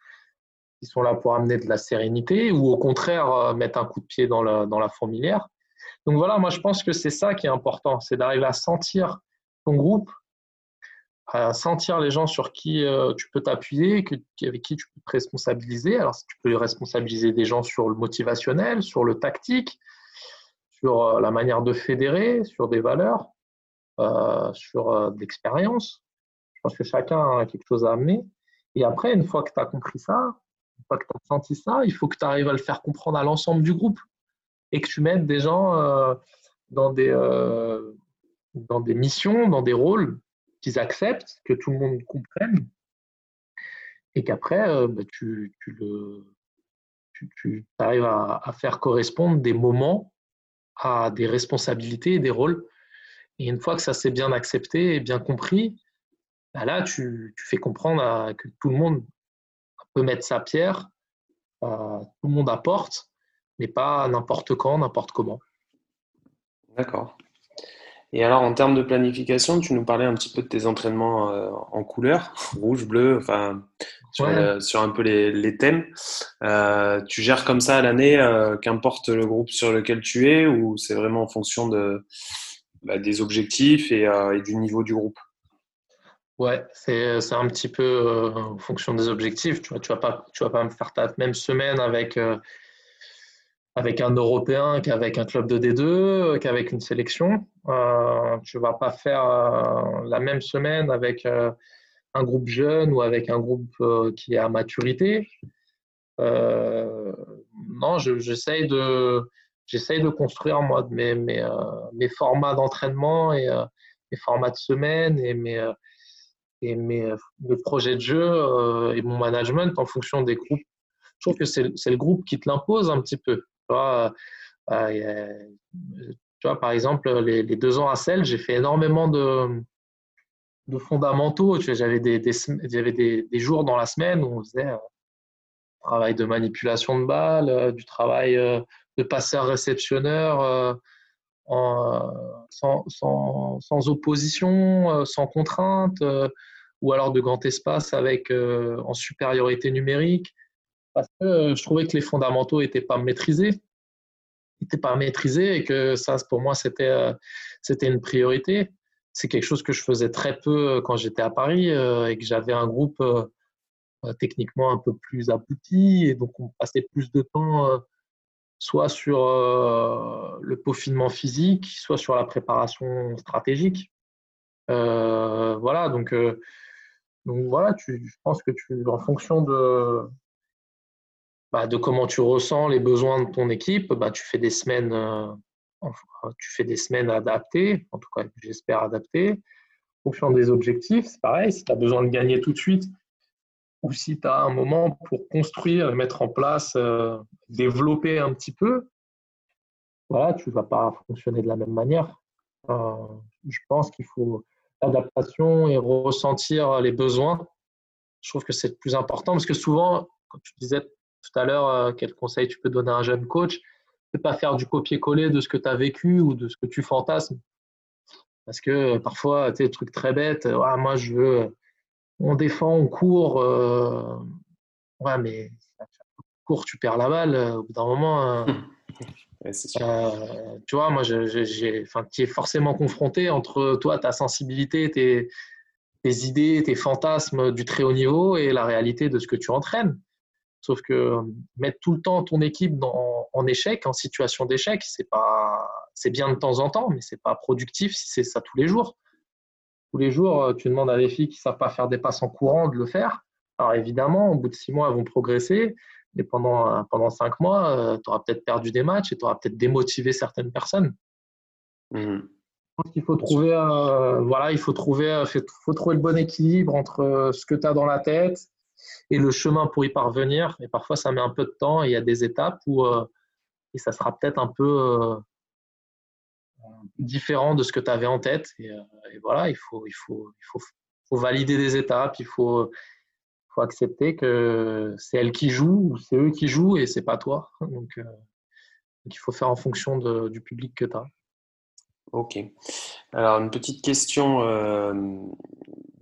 qui sont là pour amener de la sérénité ou au contraire euh, mettre un coup de pied dans la, dans la fourmilière. Donc voilà, moi je pense que c'est ça qui est important, c'est d'arriver à sentir ton groupe, à sentir les gens sur qui euh, tu peux t'appuyer, avec qui tu peux te responsabiliser. Alors tu peux responsabiliser des gens sur le motivationnel, sur le tactique, sur euh, la manière de fédérer, sur des valeurs, sur de l'expérience. Je pense que chacun a quelque chose à amener. Et après, une fois que tu as compris ça, une fois que tu as senti ça, il faut que tu arrives à le faire comprendre à l'ensemble du groupe et que tu mettes des gens euh, dans, des, euh, dans des missions, dans des rôles qu'ils acceptent, que tout le monde comprenne et qu'après, euh, bah, tu, le, tu, arrives à, faire correspondre des moments à des responsabilités et des rôles. Et une fois que ça s'est bien accepté et bien compris, bah là, tu, fais comprendre que tout le monde peut mettre sa pierre, tout le monde apporte, mais pas n'importe quand, n'importe comment. D'accord. Et alors, en termes de planification, tu nous parlais un petit peu de tes entraînements euh, en couleur, rouge, bleu, enfin, sur, un peu les, thèmes. Euh, tu gères comme ça à l'année, qu'importe le groupe sur lequel tu es, ou c'est vraiment en fonction de, bah, des objectifs et, du niveau du groupe? Ouais, c'est un petit peu euh, en fonction des objectifs. Tu vois, tu vas pas, tu vas pas me faire ta même semaine avec, euh, avec un Européen qu'avec un club de D2, euh, qu'avec une sélection. Euh, tu vas pas faire la même semaine avec un groupe jeune ou avec un groupe qui est à maturité. non, j'essaye de, construire moi mes, formats d'entraînement et mes formats de semaine et mes et mes, mes, projets de jeu euh, et mon management en fonction des groupes. Je trouve que c'est le groupe qui te l'impose un petit peu. Vois, euh, tu vois, par exemple, les, deux ans à Celle, j'ai fait énormément de, de fondamentaux. J'avais des, des, des, des, jours dans la semaine où on faisait euh, travail de manipulation de balles, du travail de passeur-réceptionneur sans, opposition, sans contrainte ou alors de grand espace avec euh, en supériorité numérique, parce que euh, je trouvais que les fondamentaux n'étaient pas maîtrisés, n'étaient pas maîtrisés et que ça, pour moi, c'était euh, c'était une priorité. C'est quelque chose que je faisais très peu quand j'étais à Paris et que j'avais un groupe techniquement un peu plus abouti et donc on passait plus de temps soit sur le peaufinement physique, soit sur la préparation stratégique. voilà, donc donc voilà, je pense que tu, en fonction de, bah, de comment tu ressens les besoins de ton équipe, bah, tu fais des semaines, euh, tu fais des semaines adaptées, en tout cas j'espère adaptées. En fonction des objectifs, c'est pareil, si tu as besoin de gagner tout de suite, ou si tu as un moment pour construire et mettre en place, euh, développer un petit peu, voilà, tu ne vas pas fonctionner de la même manière. Euh, je pense qu'il faut adaptation et ressentir les besoins Je trouve que c'est le plus important parce que souvent, quand tu disais tout à l'heure euh, quel conseil tu peux donner à un jeune coach, c'est pas faire du copier-coller de ce que tu as vécu ou de ce que tu fantasmes. Parce que parfois, tu sais, des trucs très bêtes, moi je veux, on défend, on court, ouais, mais cours, tu perds la balle, au bout d'un moment. Euh, tu vois, moi, j'ai, enfin, tu es forcément confronté entre toi, ta sensibilité, tes, tes, idées, tes fantasmes du très haut niveau et la réalité de ce que tu entraînes. Sauf que euh, mettre tout le temps ton équipe dans, en échec, en situation d'échec, c'est pas, c'est bien de temps en temps, mais c'est pas productif si c'est ça tous les jours. Tous les jours, euh, tu demandes à des filles qui savent pas faire des passes en courant de le faire. Alors évidemment, au bout de six mois, elles vont progresser. Mais pendant, euh, pendant cinq mois, tu auras peut-être perdu des matchs et tu auras peut-être démotivé certaines personnes. Mmh. Je pense qu'il faut trouver, euh, voilà, il faut trouver, faut trouver le bon équilibre entre ce que tu as dans la tête et le chemin pour y parvenir. Et parfois, ça met un peu de temps et il y a des étapes où et ça sera peut-être un peu différent de ce que tu avais en tête. Et, voilà, il faut, il faut, il faut, valider des étapes, il faut, faut accepter que c'est elle qui joue ou c'est eux qui jouent et c'est pas toi. Donc, euh, il faut faire en fonction du public que tu as. Ok. Alors, une petite question euh,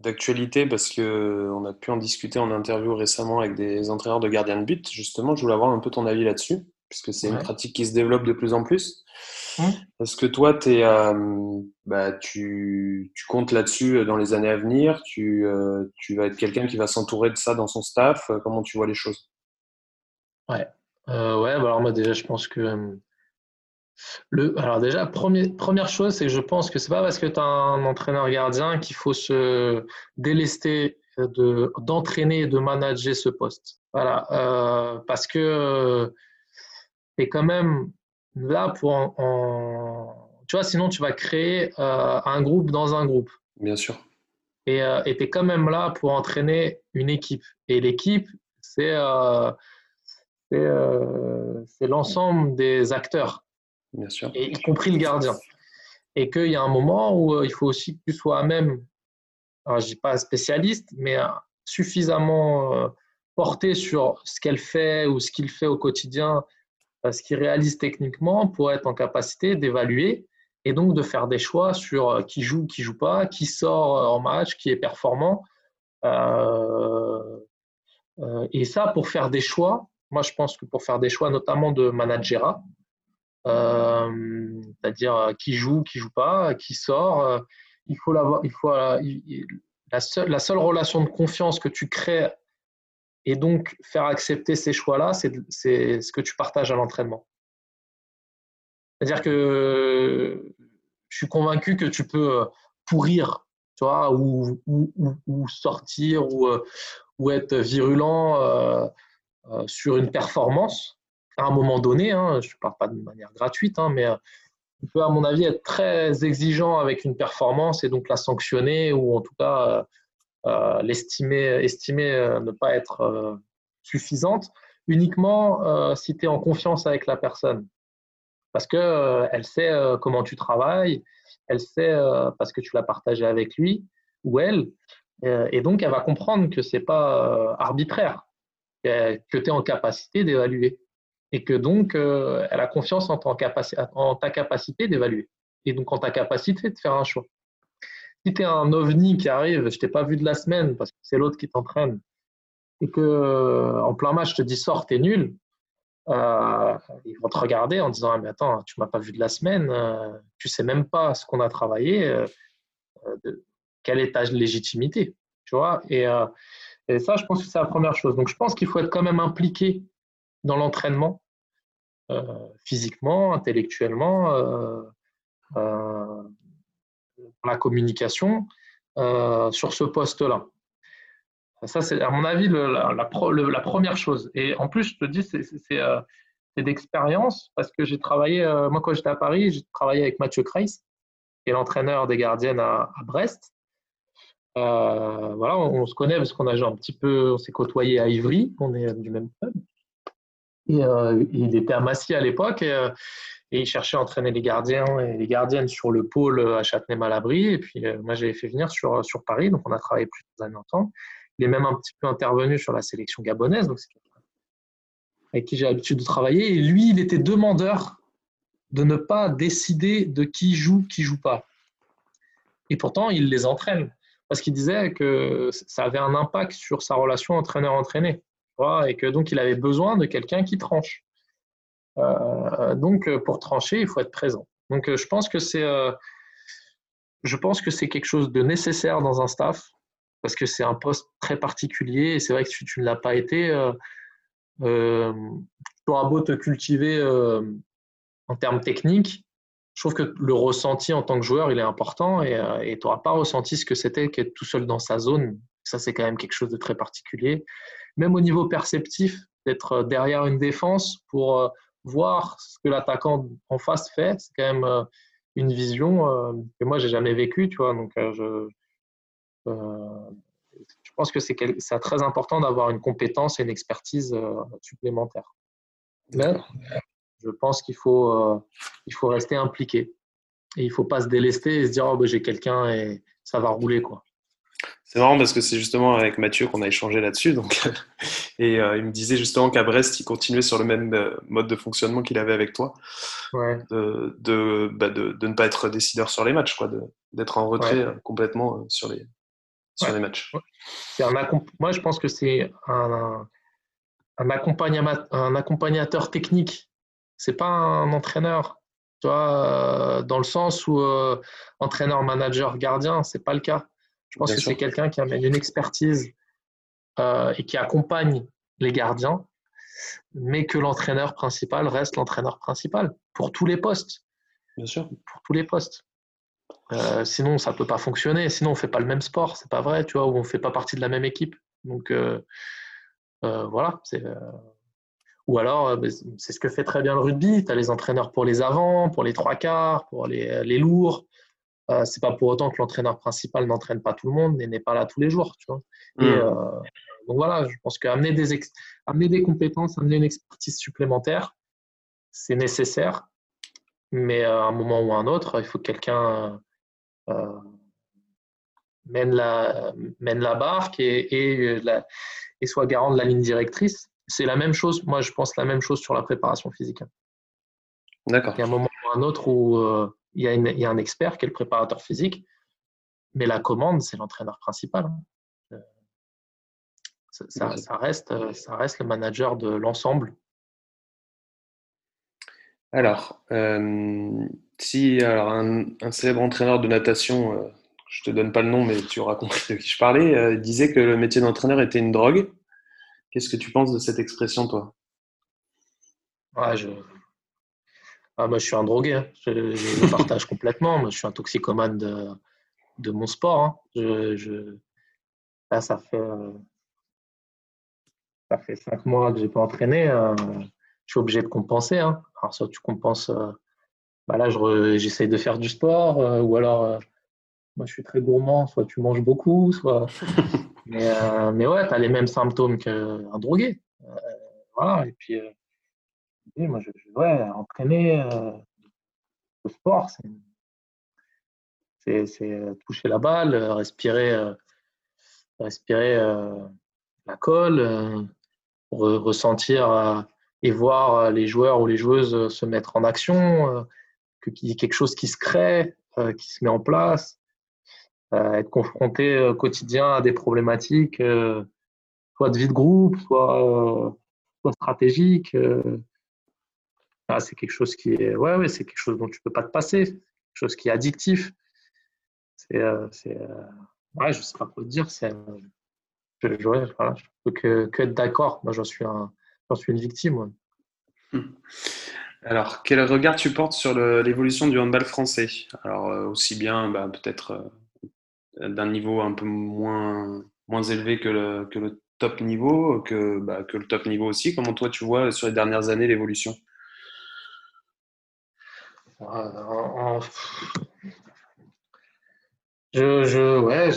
d'actualité parce qu'on a pu en discuter en interview récemment avec des entraîneurs de gardiens de but. Justement, je voulais avoir un peu ton avis là-dessus puisque c'est une pratique qui se développe de plus en plus. Mmh. Est-ce que toi, es, euh, bah, tu, tu, comptes là-dessus euh, dans les années à venir? Tu, euh, tu vas être quelqu'un qui va s'entourer de ça dans son staff? Comment tu vois les choses? Ouais, ouais bah, alors moi déjà, je pense que. Le, alors déjà, première chose, c'est que je pense que c'est pas parce que tu as un entraîneur gardien qu'il faut se délester d'entraîner et de manager ce poste. Voilà, parce que tu es quand même là pour en, Tu vois, sinon tu vas créer euh, un groupe dans un groupe. Bien sûr. Et euh, tu es quand même là pour entraîner une équipe. Et l'équipe, c'est euh, c'est l'ensemble des acteurs. Et, y compris le gardien. Et qu'il y a un moment où il faut aussi que tu sois à même, je dis pas spécialiste, mais suffisamment porté sur ce qu'elle fait ou ce qu'il fait au quotidien ce qu'il réalise techniquement pour être en capacité d'évaluer et donc de faire des choix sur euh, qui joue, qui joue pas, qui sort euh, en match, qui est performant. Euh, et ça, pour faire des choix, moi je pense que pour faire des choix, notamment de manager, c'est-à-dire qui joue, qui joue pas, qui sort, il faut la seule, la seule relation de confiance que tu crées et donc, faire accepter ces choix-là, c'est ce que tu partages à l'entraînement. C'est-à-dire que je suis convaincu que tu peux euh, pourrir, tu vois, ou, sortir, ou, euh, être virulent euh, sur une performance à un moment donné. Hein, je ne parle pas de manière gratuite, hein, mais tu peux, à mon avis, être très exigeant avec une performance et donc la sanctionner, ou en tout cas euh, l'estimer estimer euh, ne pas être euh, suffisante uniquement si tu es en confiance avec la personne. Parce qu'elle elle sait comment tu travailles, elle sait parce que tu l'as partagé avec lui ou elle, et donc elle va comprendre que ce n'est pas arbitraire, que tu es en capacité d'évaluer, et que donc elle a confiance en, ta capacité d'évaluer, et donc en ta capacité de faire un choix si tu es un ovni qui arrive, je t'ai pas vu de la semaine parce que c'est l'autre qui t'entraîne, et que euh, en plein match, je te dis sors, t'es nul, euh, ils vont te regarder en disant ah, mais attends, tu m'as pas vu de la semaine, euh, tu sais même pas ce qu'on a travaillé, euh, de, quelle est ta légitimité, tu vois et, et, ça, je pense que c'est la première chose. Donc je pense qu'il faut être quand même impliqué dans l'entraînement, physiquement, intellectuellement la communication euh, sur ce poste-là. Ça, c'est à mon avis la, la, première chose. Et en plus, je te dis, c'est euh, d'expérience parce que j'ai travaillé, euh, moi quand j'étais à Paris, j'ai travaillé avec Mathieu Kreis, qui est l'entraîneur des gardiennes à, Brest. voilà, on, se connaît parce qu'on a un petit peu, on s'est côtoyé à Ivry, on est du même club. Et il était à Massy à l'époque. Et, et il cherchait à entraîner les gardiens et les gardiennes sur le pôle à Châtenay-Malabry. Et puis, euh, moi, j'avais fait venir sur, Paris. Donc, on a travaillé plusieurs années ensemble. Il est même un petit peu intervenu sur la sélection gabonaise, avec qui j'ai l'habitude de travailler. Et lui, il était demandeur de ne pas décider de qui joue, qui joue pas. Et pourtant, il les entraîne parce qu'il disait que ça avait un impact sur sa relation entraîneur-entraîné. Et que donc, il avait besoin de quelqu'un qui tranche. Euh, donc, pour trancher, il faut être présent. Donc, je pense que c'est, euh, je pense que c'est quelque chose de nécessaire dans un staff parce que c'est un poste très particulier. Et c'est vrai que si tu ne l'as pas été, euh, euh, tu auras beau te cultiver en termes techniques, je trouve que le ressenti en tant que joueur, il est important et tu n'auras pas ressenti ce que c'était qu'être tout seul dans sa zone. Ça, c'est quand même quelque chose de très particulier. Même au niveau perceptif, d'être derrière une défense pour voir ce que l'attaquant en face fait, c'est quand même euh, une vision euh, que moi j'ai jamais vécue, tu vois. Donc euh, je, je pense que c'est très important d'avoir une compétence et une expertise supplémentaire. Mais je pense qu'il faut, il faut rester impliqué. Et il ne faut pas se délester et se dire oh, ben, j'ai quelqu'un et ça va rouler. Quoi. C'est marrant parce que c'est justement avec Mathieu qu'on a échangé là-dessus. Donc, et euh, il me disait justement qu'à Brest, il continuait sur le même euh, mode de fonctionnement qu'il avait avec toi, de, bah, de, de, ne pas être décideur sur les matchs, quoi, d'être en retrait euh, complètement sur les, sur les matchs. Un Moi, je pense que c'est un, un, un accompagnateur technique. C'est pas un entraîneur. Tu vois, dans le sens où entraîneur, manager, gardien, c'est pas le cas. Je pense que c'est quelqu'un qui amène une expertise euh, et qui accompagne les gardiens, mais que l'entraîneur principal reste l'entraîneur principal pour tous les postes. Bien sûr. Pour tous les postes. Euh, sinon, ça ne peut pas fonctionner. Sinon, on ne fait pas le même sport. C'est pas vrai, tu vois, ou on ne fait pas partie de la même équipe. Donc, euh, voilà. Ou alors, c'est ce que fait très bien le rugby. Tu as les entraîneurs pour les avants, pour les trois quarts, pour les, les lourds. Euh, c'est pas pour autant que l'entraîneur principal n'entraîne pas tout le monde et n'est pas là tous les jours. Tu vois. Et, hmm. euh, donc voilà, je pense qu'amener des, amener des compétences, amener une expertise supplémentaire, c'est nécessaire. Mais à un moment ou à un autre, il faut que quelqu'un euh, mène, la, mène la barque et, et, soit garant de la ligne directrice. C'est la même chose, moi je pense la même chose sur la préparation physique. D'accord. Il y a un moment ou un autre où il y, a un expert qui est le préparateur physique, mais la commande, c'est l'entraîneur principal. Hein. Euh, ça, reste, ça reste le manager de l'ensemble. Alors, euh, si alors un, célèbre entraîneur de natation, euh, je te donne pas le nom, mais tu auras compris de qui je parlais, disait que le métier d'entraîneur était une drogue. Qu'est-ce que tu penses de cette expression, toi? Ouais, je, ah, moi, je suis un drogué, hein. je, le partage complètement. Moi, je suis un toxicomane de, de mon sport. Hein. Je, Là, ça fait, ça fait cinq mois que je n'ai pas entraîné. Euh, je suis obligé de compenser. Hein. Alors, soit tu compenses, euh, bah là, j'essaye de faire du sport, euh, ou alors, moi, je suis très gourmand, soit tu manges beaucoup, soit. mais, mais ouais, tu as les mêmes symptômes qu'un drogué. voilà, et puis moi, je, ouais, entraîner euh, le sport, c'est toucher la balle, respirer, euh, respirer euh, la colle, ressentir et voir les joueurs ou les joueuses se mettre en action, ait quelque chose qui se crée, qui se met en place, être confronté au quotidien à des problématiques, soit de vie de groupe, soit, soit stratégiques. Ah, c'est quelque chose qui est, ouais, ouais, c'est quelque chose dont tu peux pas te passer, quelque chose qui est addictif. C'est, euh, euh, ouais, je sais pas quoi te dire. C'est, je, je, peux que, être d'accord. J'en suis une victime. Alors, quel regard tu portes sur l'évolution du handball français? Alors, euh, aussi bien, bah, peut-être d'un niveau un peu moins, élevé que le, top niveau, bah, que le top niveau aussi. Comment toi, tu vois sur les dernières années l'évolution? Je, je, ouais,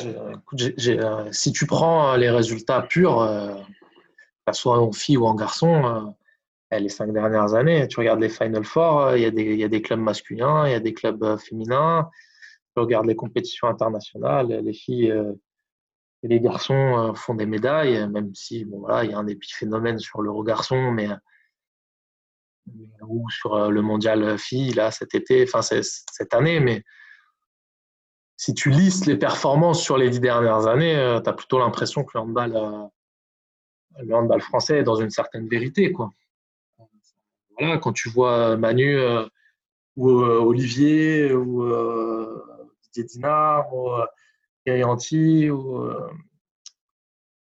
euh, si tu prends euh, les résultats purs, euh, soit en fille ou en garçon, les cinq dernières années, tu regardes les Final Four, il y, a des, clubs masculins, il y a des clubs féminins. Tu regardes les compétitions internationales, les filles, les garçons font des médailles, même si bon il y a un épiphénomène sur l'Euro garçon, mais ou sur le mondial filles là cet été, enfin cette année, mais si tu listes les performances sur les dix dernières années, tu as plutôt l'impression que le handball, le handball français est dans une certaine vérité. Quoi. Voilà, quand tu vois Manu ou Olivier ou Didier Dinard ou ou, euh,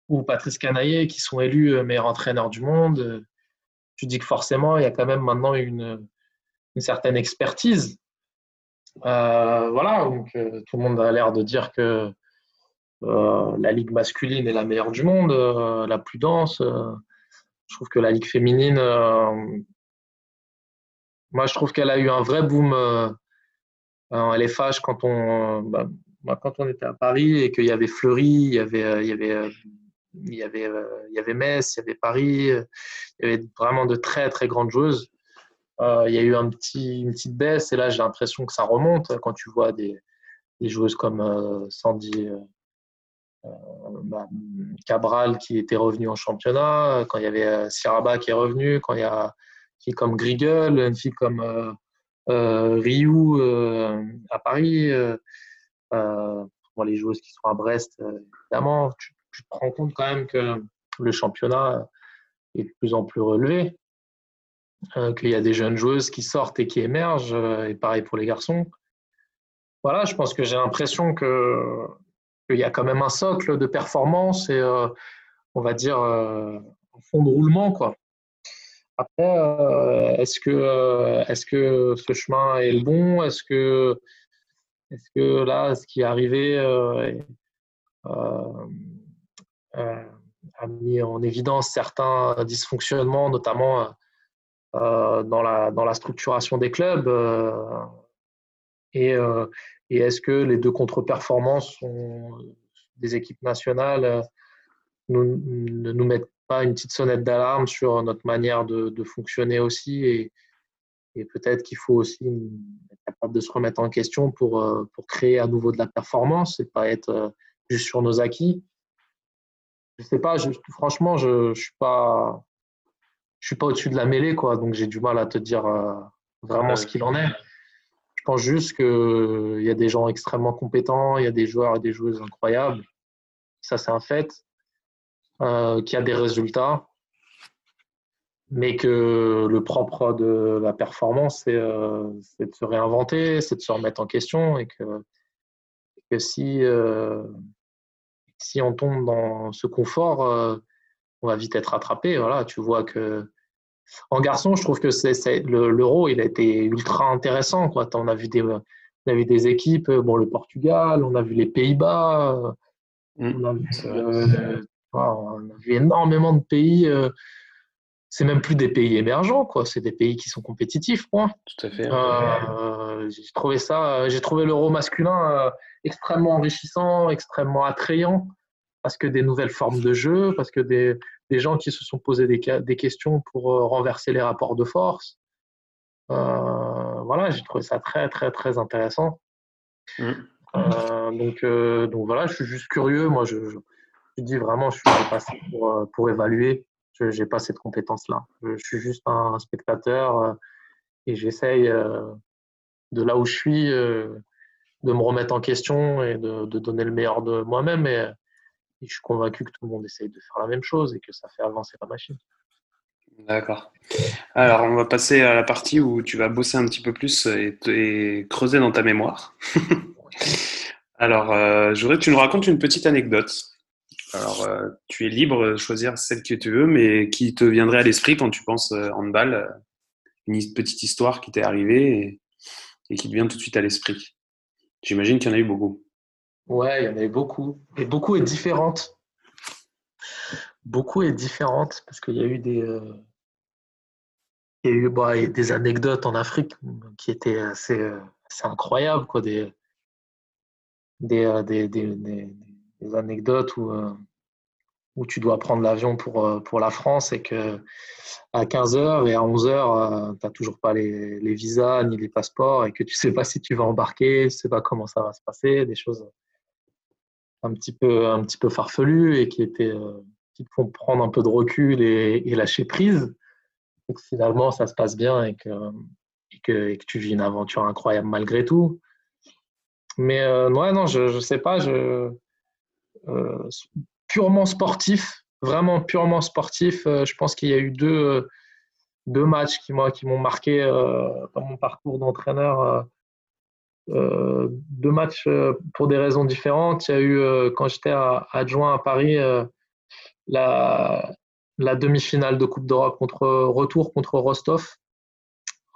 ou Patrice Canaillé qui sont élus euh, meilleurs entraîneurs du monde, euh, tu dis que forcément, il y a quand même maintenant une, certaine expertise. voilà, donc tout le monde a l'air de dire que la ligue masculine est la meilleure du monde, la plus dense. je trouve que la ligue féminine, moi, je trouve qu'elle a eu un vrai boom en LFH quand on, bah, quand on était à Paris et qu'il y avait Fleury, il y avait, euh, euh, il y avait, euh, il y avait Metz, il y avait Paris, il y avait vraiment de très très grandes joueuses. il y a eu un petit, une petite baisse et là j'ai l'impression que ça remonte quand tu vois des, des joueuses comme Sandy bah, Cabral qui était revenu en championnat, quand il y avait Siraba qui est revenu, quand il y a une fille comme Grigel, une fille comme euh, Ryu à Paris. Euh, les joueuses qui sont à Brest, euh, évidemment, te rends compte quand même que le championnat est de plus en plus relevé, euh, qu'il y a des jeunes joueuses qui sortent et qui émergent, et pareil pour les garçons. Voilà, je pense que j'ai l'impression qu'il y a quand même un socle de performance et on va dire un fond de roulement quoi. Après, est-ce que est-ce que ce chemin est le bon? Est-ce que est-ce que là, ce qui est arrivé euh, euh, euh, a mis en évidence certains dysfonctionnements, notamment dans, la, dans la structuration des clubs et, est-ce que les deux contre-performances des équipes nationales ne nous mettent pas une petite sonnette d'alarme sur notre manière de, fonctionner aussi et, et peut-être qu'il faut aussi être capable de se remettre en question pour, euh, pour créer à nouveau de la performance et pas être euh, juste sur nos acquis. Je sais pas, franchement, je ne suis pas, je suis pas au-dessus de la mêlée, quoi, donc j'ai du mal à te dire euh, vraiment ce qu'il en est. Je pense juste qu'il y a des gens extrêmement compétents, il y a des joueurs et des joueuses incroyables. Ça, c'est un fait. Euh, qu'il y a des résultats mais que le propre de la performance, euh, c'est de se réinventer, c'est de se remettre en question, et que, que si, euh, si on tombe dans ce confort, euh, on va vite être rattrapé. Voilà, tu vois que en garçon, je trouve que c'est l'euro, il a été ultra intéressant. Quoi. On a vu des, on a vu des équipes, bon, le Portugal, on a vu les Pays-Bas, mmh. on, a vu énormément de pays c'est même plus des pays émergents, quoi. C'est des pays qui sont compétitifs, point. Tout à fait. Euh, j'ai trouvé ça, j'ai trouvé l'euro masculin euh, extrêmement enrichissant, extrêmement attrayant, parce que des nouvelles formes de jeu, parce que des, des gens qui se sont posés des, des questions pour euh, renverser les rapports de force. voilà, j'ai trouvé ça très, très, très intéressant. Mm. donc, donc voilà, je suis juste curieux. Moi, je, je, dis vraiment, je suis passé pour, pour évaluer je n'ai pas cette compétence-là. Je, suis juste un spectateur euh, et j'essaye euh, de là où je suis euh, de me remettre en question et de, donner le meilleur de moi-même. Et, je suis convaincu que tout le monde essaye de faire la même chose et que ça fait avancer la machine. D'accord. Alors, on va passer à la partie où tu vas bosser un petit peu plus et, creuser dans ta mémoire. Alors, je voudrais que tu nous racontes une petite anecdote alors, euh, tu es libre de choisir celle que tu veux, mais qui te viendrait à l'esprit quand tu penses euh, handball, euh, une petite histoire qui t'est arrivée et, qui te vient tout de suite à l'esprit? J'imagine qu'il y en a eu beaucoup. Ouais, il y en a eu beaucoup. Et beaucoup est différente. Beaucoup est différente parce qu'il y a eu des, il y a eu bah, des anecdotes en Afrique qui étaient assez, incroyables, quoi. Des, des, des, des des anecdotes où, euh, où tu dois prendre l'avion pour, euh, pour la France et que à 15h et à 11h, tu n'as toujours pas les, les, visas ni les passeports et que tu ne sais pas si tu vas embarquer, tu ne sais pas comment ça va se passer, des choses un petit peu, un petit peu farfelus et qui, étaient, qui te font prendre un peu de recul et, lâcher prise. Donc finalement, ça se passe bien et que, et que, tu vis une aventure incroyable malgré tout. Mais ouais, non, je ne sais pas. Je, purement sportif, vraiment purement sportif, je pense qu'il y a eu deux deux matchs qui, moi, qui m'ont marqué euh, dans mon parcours d'entraîneur. Euh, euh, deux matchs pour des raisons différentes. Il y a eu, quand j'étais adjoint à Paris, la, la demi-finale de Coupe d'Europe contre retour contre Rostov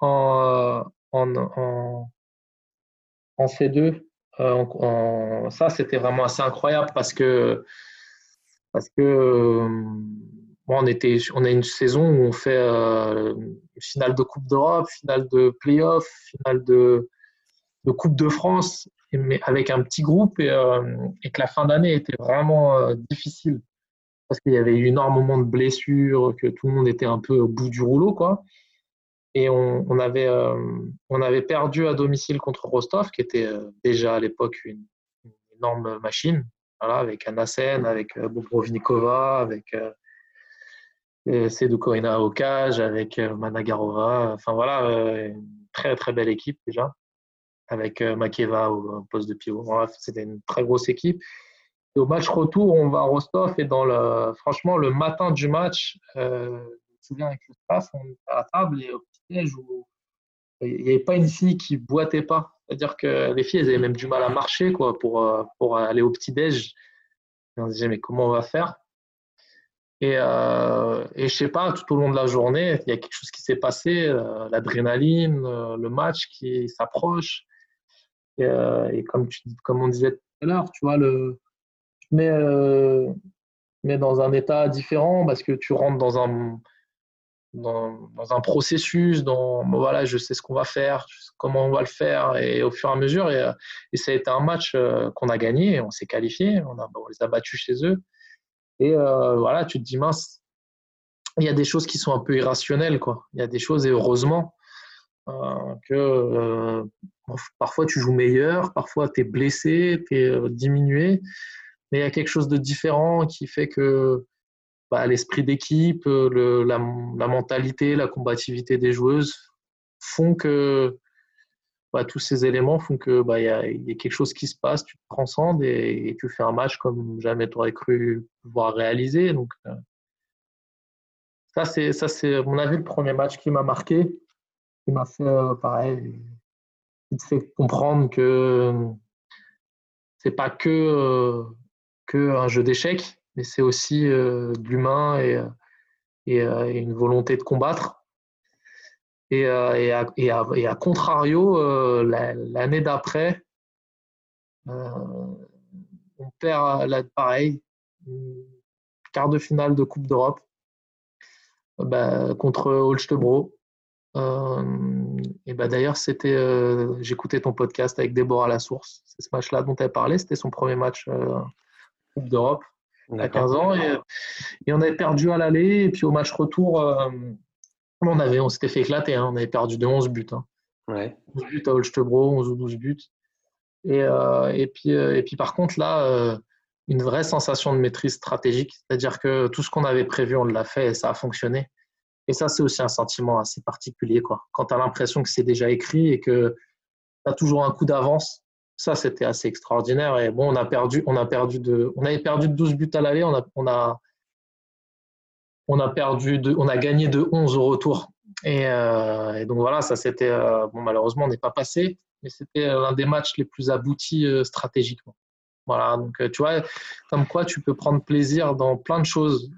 en, en, en C2. Ça, c'était vraiment assez incroyable parce que, parce que on, était, on a une saison où on fait euh, finale de Coupe d'Europe, finale de Playoff, finale de, de, Coupe de France, mais avec un petit groupe et, euh, que la fin d'année était vraiment euh, difficile parce qu'il y avait eu énormément de blessures, que tout le monde était un peu au bout du rouleau. quoi. Et on, avait, on avait perdu à domicile contre Rostov, qui était déjà à l'époque une, énorme machine, voilà, avec Anasen, avec Bobrovnikova, avec c'est de Corina au avec euh, Managarova. Enfin voilà, euh, une très très belle équipe déjà, avec euh, Makeva au poste de pivot. c'était une très grosse équipe. au match retour, on va à Rostov et dans le, franchement, le matin du match, me souviens avec le staff, on était à la table et au petit-déj il n'y avait pas une fille qui boitait pas. C'est-à-dire que les filles, elles avaient même du mal à marcher quoi, pour, pour aller au petit-déj. On se disait, mais comment on va faire? Et, euh, et je sais pas, tout au long de la journée, il y a quelque chose qui s'est passé, euh, l'adrénaline, euh, le match qui s'approche. Et, euh, comme, tu, comme on disait tout à l'heure, tu vois, le, tu mets, euh, mets, dans un état différent parce que tu rentres dans un, dans, un processus, dans voilà, je sais ce qu'on va faire, comment on va le faire, et au fur et à mesure. Et, et ça a été un match qu'on a gagné, on s'est qualifié, on, les a battus chez eux. Et euh, voilà, tu te dis, mince, il y a des choses qui sont un peu irrationnelles, quoi. Il y a des choses, et heureusement, euh, que euh, parfois tu joues meilleur, parfois tu es blessé, tu es diminué, mais il y a quelque chose de différent qui fait que bah, l'esprit d'équipe, la, la, mentalité, la combativité des joueuses font que bah, tous ces éléments font que bah, y, a, y, a, quelque chose qui se passe, tu te transcendes et, tu fais un match comme jamais tu aurais cru pouvoir réaliser. Donc, euh, ça, c'est, ça, c'est, mon avis, le premier match qui m'a marqué, qui m'a fait euh, pareil, qui te fait comprendre que c'est pas euh, que un jeu d'échecs, mais c'est aussi de l'humain et, et, une volonté de combattre. Et, euh, à, à, à, contrario, euh, l'année d'après, euh, on perd là, pareil, quart de finale de Coupe d'Europe bah, contre Holstebro. et bah, d'ailleurs, c'était, j'écoutais ton podcast avec Déborah Lassource. C'est ce match-là dont as parlé. C'était son premier match Coupe d'Europe à 15 ans. Et, et, on avait perdu à l'aller. Et puis au match retour, on, avait, on s'était fait éclater, hein. on avait perdu de 11 buts. Hein. 11 buts à Holstebro, 11 ou 12 buts. Et, euh, et, puis, euh, et puis par contre, là, euh, une vraie sensation de maîtrise stratégique, c'est-à-dire que tout ce qu'on avait prévu, on l'a fait et ça a fonctionné. Et ça, c'est aussi un sentiment assez particulier. Quoi. Quand tu as l'impression que c'est déjà écrit et que tu as toujours un coup d'avance, ça, c'était assez extraordinaire. Et bon, on a perdu, on a perdu de, on avait perdu de 12 buts à l'aller, on a, on a, on a perdu, on a gagné de 11 au retour. Euh, et, donc voilà, ça c'était, euh, bon, malheureusement, on n'est pas passé, mais c'était l'un des matchs les plus aboutis euh, stratégiquement. Voilà, donc tu vois, comme quoi tu peux prendre plaisir dans plein de choses,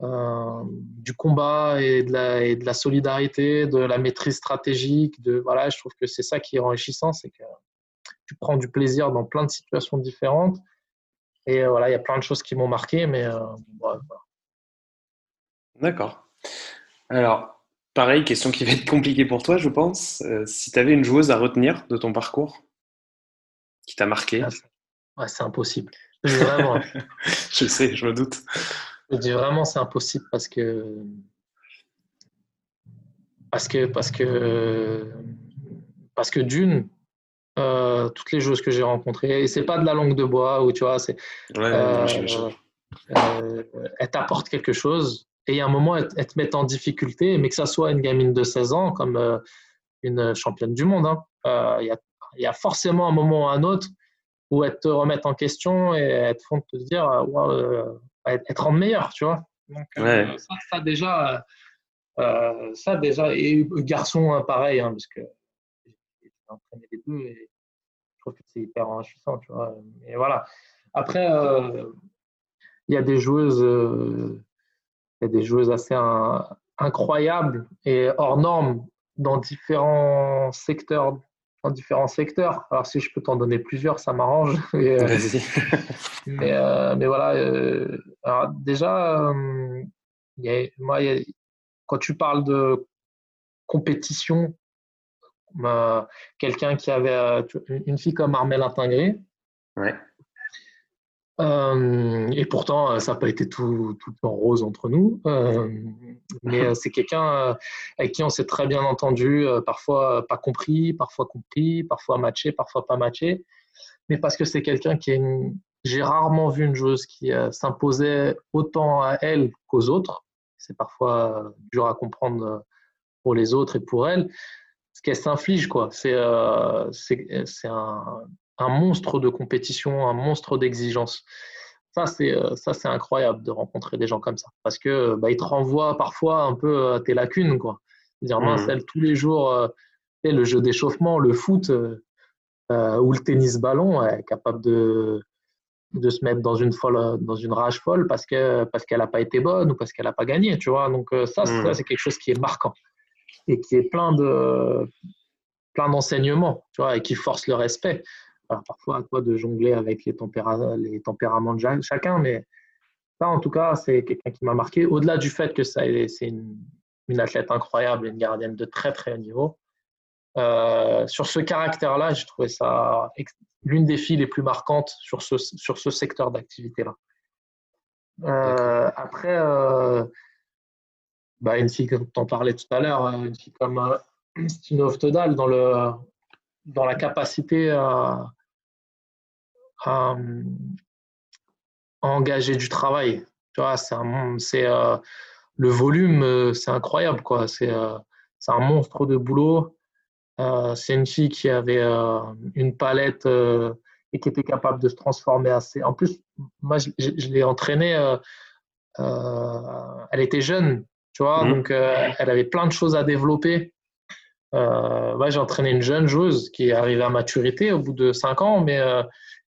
du combat et de, la, et de la solidarité, de la maîtrise stratégique. De, voilà, je trouve que c'est ça qui est enrichissant, c'est que tu prends du plaisir dans plein de situations différentes. Et voilà, il y a plein de choses qui m'ont marqué, mais voilà. D'accord. Alors, pareil, question qui va être compliquée pour toi, je pense. Euh, si tu avais une joueuse à retenir de ton parcours qui t'a marqué? Ah, ouais, c'est impossible. Vraiment. je sais, je me doute. Je dis vraiment c'est impossible parce que parce que parce que parce que d'une toutes les joueuses que j'ai rencontrées. Et c'est pas de la langue de bois où tu vois, c'est. elle t'apporte quelque chose et il y a un moment, elle, te met en difficulté, mais que ça soit une gamine de 16 ans comme une championne du monde. Hein. Il y, a, forcément un moment ou un autre où elles te remettent en question et elles te font te dire, wow, te rendent meilleur, tu vois. Donc, ça, ça, déjà, euh, ça déjà, et garçon, hein, pareil, hein, parce que j'ai entraîné les deux et je trouve que c'est hyper enrichissant, tu vois. Mais voilà. Après, euh, il y a des joueuses, euh, il y a des joueuses assez incroyables et hors normes dans différents secteurs dans différents secteurs. Alors, si je peux t'en donner plusieurs, ça m'arrange. mais, mais, voilà. alors, déjà, y a, moi, y a, quand tu parles de compétition, quelqu'un qui avait euh, une fille comme Armelle Intingré. Ouais. Euh, et pourtant, euh, ça n'a pas été tout, tout, en rose entre nous. mais c'est quelqu'un avec qui on s'est très bien entendu, parfois pas compris, parfois compris, parfois matché, parfois pas matché. Mais parce que c'est quelqu'un qui est J'ai rarement vu une joueuse qui s'imposait autant à elle qu'aux autres c'est parfois dur à comprendre euh, pour les autres et pour elle. Ce qu'elle s'inflige, quoi, c'est euh, un, un, monstre de compétition, un monstre d'exigence. Ça, c'est euh, ça, c'est incroyable de rencontrer des gens comme ça, parce que bah, ils te renvoient parfois un peu à tes lacunes, quoi. Dire mince, mmh. tous les jours, le jeu d'échauffement, le foot ou le tennis ballon, elle est capable de de se mettre dans une folle, dans une rage folle parce que parce qu'elle n'a pas été bonne ou parce qu'elle n'a pas gagné, tu vois. Donc euh, ça, hmm. c'est quelque chose qui est marquant et qui est plein de plein d'enseignements, tu vois, et qui force le respect. Parfois à toi de jongler avec les, les tempéraments de chacun, mais ça, en tout cas, c'est quelqu'un qui m'a marqué. Au-delà du fait que c'est une, une athlète incroyable, une gardienne de très très haut niveau. Euh, sur ce caractère-là, j'ai trouvé ça l'une des filles les plus marquantes sur ce, sur ce secteur d'activité-là. Euh, après, euh, bah, une fille, comme tu en parlais tout à l'heure, une fille comme Stine Todal dans, le, dans la capacité à, à, engager du travail. Tu vois, c'est, c'est le volume, c'est incroyable, quoi. C'est, c'est un monstre de boulot. Euh, c'est une fille qui avait euh, une palette euh, et qui était capable de se transformer assez. En plus, moi, je, l'ai entraînée. elle était jeune, tu vois, mmh. donc elle avait plein de choses à développer. Moi, j'ai entraîné une jeune joueuse qui est arrivée à maturité au bout de 5 ans, mais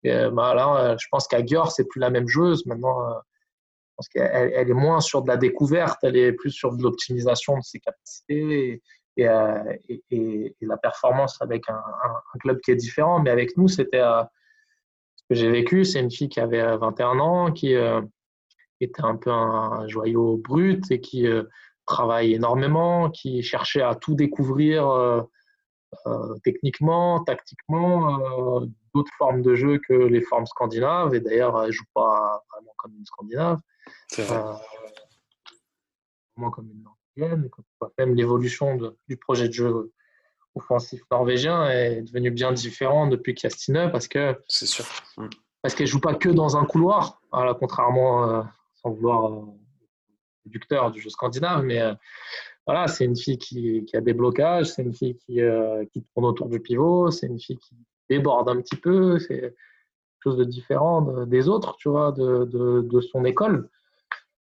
bah, là, je pense qu'à Gior, c'est plus la même joueuse. Maintenant, je pense qu'elle elle est moins sur de la découverte, elle est plus sur de l'optimisation de ses capacités. Et, euh, et, la performance avec un, un, club qui est différent. Mais avec nous, c'était euh, ce que j'ai vécu. C'est une fille qui avait 21 ans, qui euh, était un peu un, joyau brut et qui travaille énormément, qui cherchait à tout découvrir euh, techniquement, tactiquement, d'autres formes de jeu que les formes scandinaves. Et d'ailleurs, elle ne joue pas vraiment comme une scandinave. C'est vrai. vraiment comme une même l'évolution du projet de jeu offensif norvégien est devenu bien différent depuis Castine parce que c'est sûr mm. parce qu'elle joue pas que dans un couloir contrairement euh, sans vouloir euh, réducteur du jeu scandinave mais euh, voilà c'est une fille qui, a des blocages c'est une fille qui, qui tourne autour du pivot c'est une fille qui déborde un petit peu c'est quelque chose de différent des autres tu vois de, de, de son école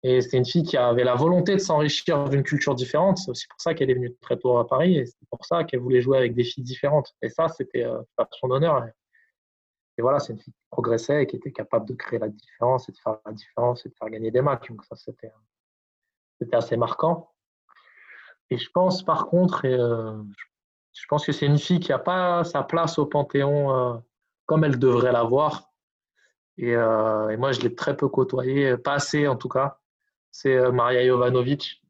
et c'était une fille qui avait la volonté de s'enrichir d'une culture différente. C'est aussi pour ça qu'elle est venue très tôt à Paris. Et c'est pour ça qu'elle voulait jouer avec des filles différentes. Et ça, c'était euh, son honneur. Et voilà, c'est une fille qui progressait et qui était capable de créer la différence et de faire la différence et de faire gagner des matchs. Donc ça, c'était, c'était assez marquant. Et je pense, par contre, euh, je pense que c'est une fille qui n'a pas sa place au Panthéon euh, comme elle devrait l'avoir. Et, et, moi, je l'ai très peu côtoyée, pas assez en tout cas c'est euh, Maria Jovanovic.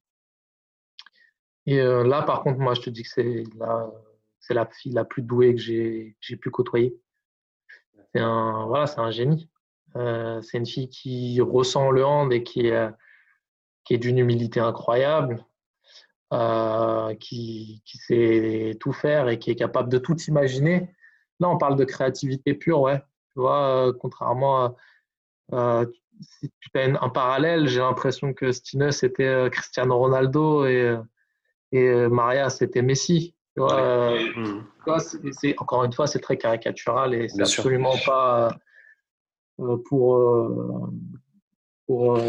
Et euh, là, par contre, moi, je te dis que c'est la, fille la plus douée que j'ai, pu côtoyer. C'est un, voilà, c'est un génie. Euh, c'est une fille qui ressent le hand et qui qui est d'une humilité incroyable, qui, qui, sait tout faire et qui est capable de tout imaginer. là, on parle de créativité pure, ouais. Tu vois, contrairement à. si tu fais un, parallèle, j'ai l'impression que Stine, c'était Cristiano Ronaldo et, et Maria, c'était Messi. Tu vois, mmh. encore une fois, c'est très caricatural et c'est absolument pas pour, pour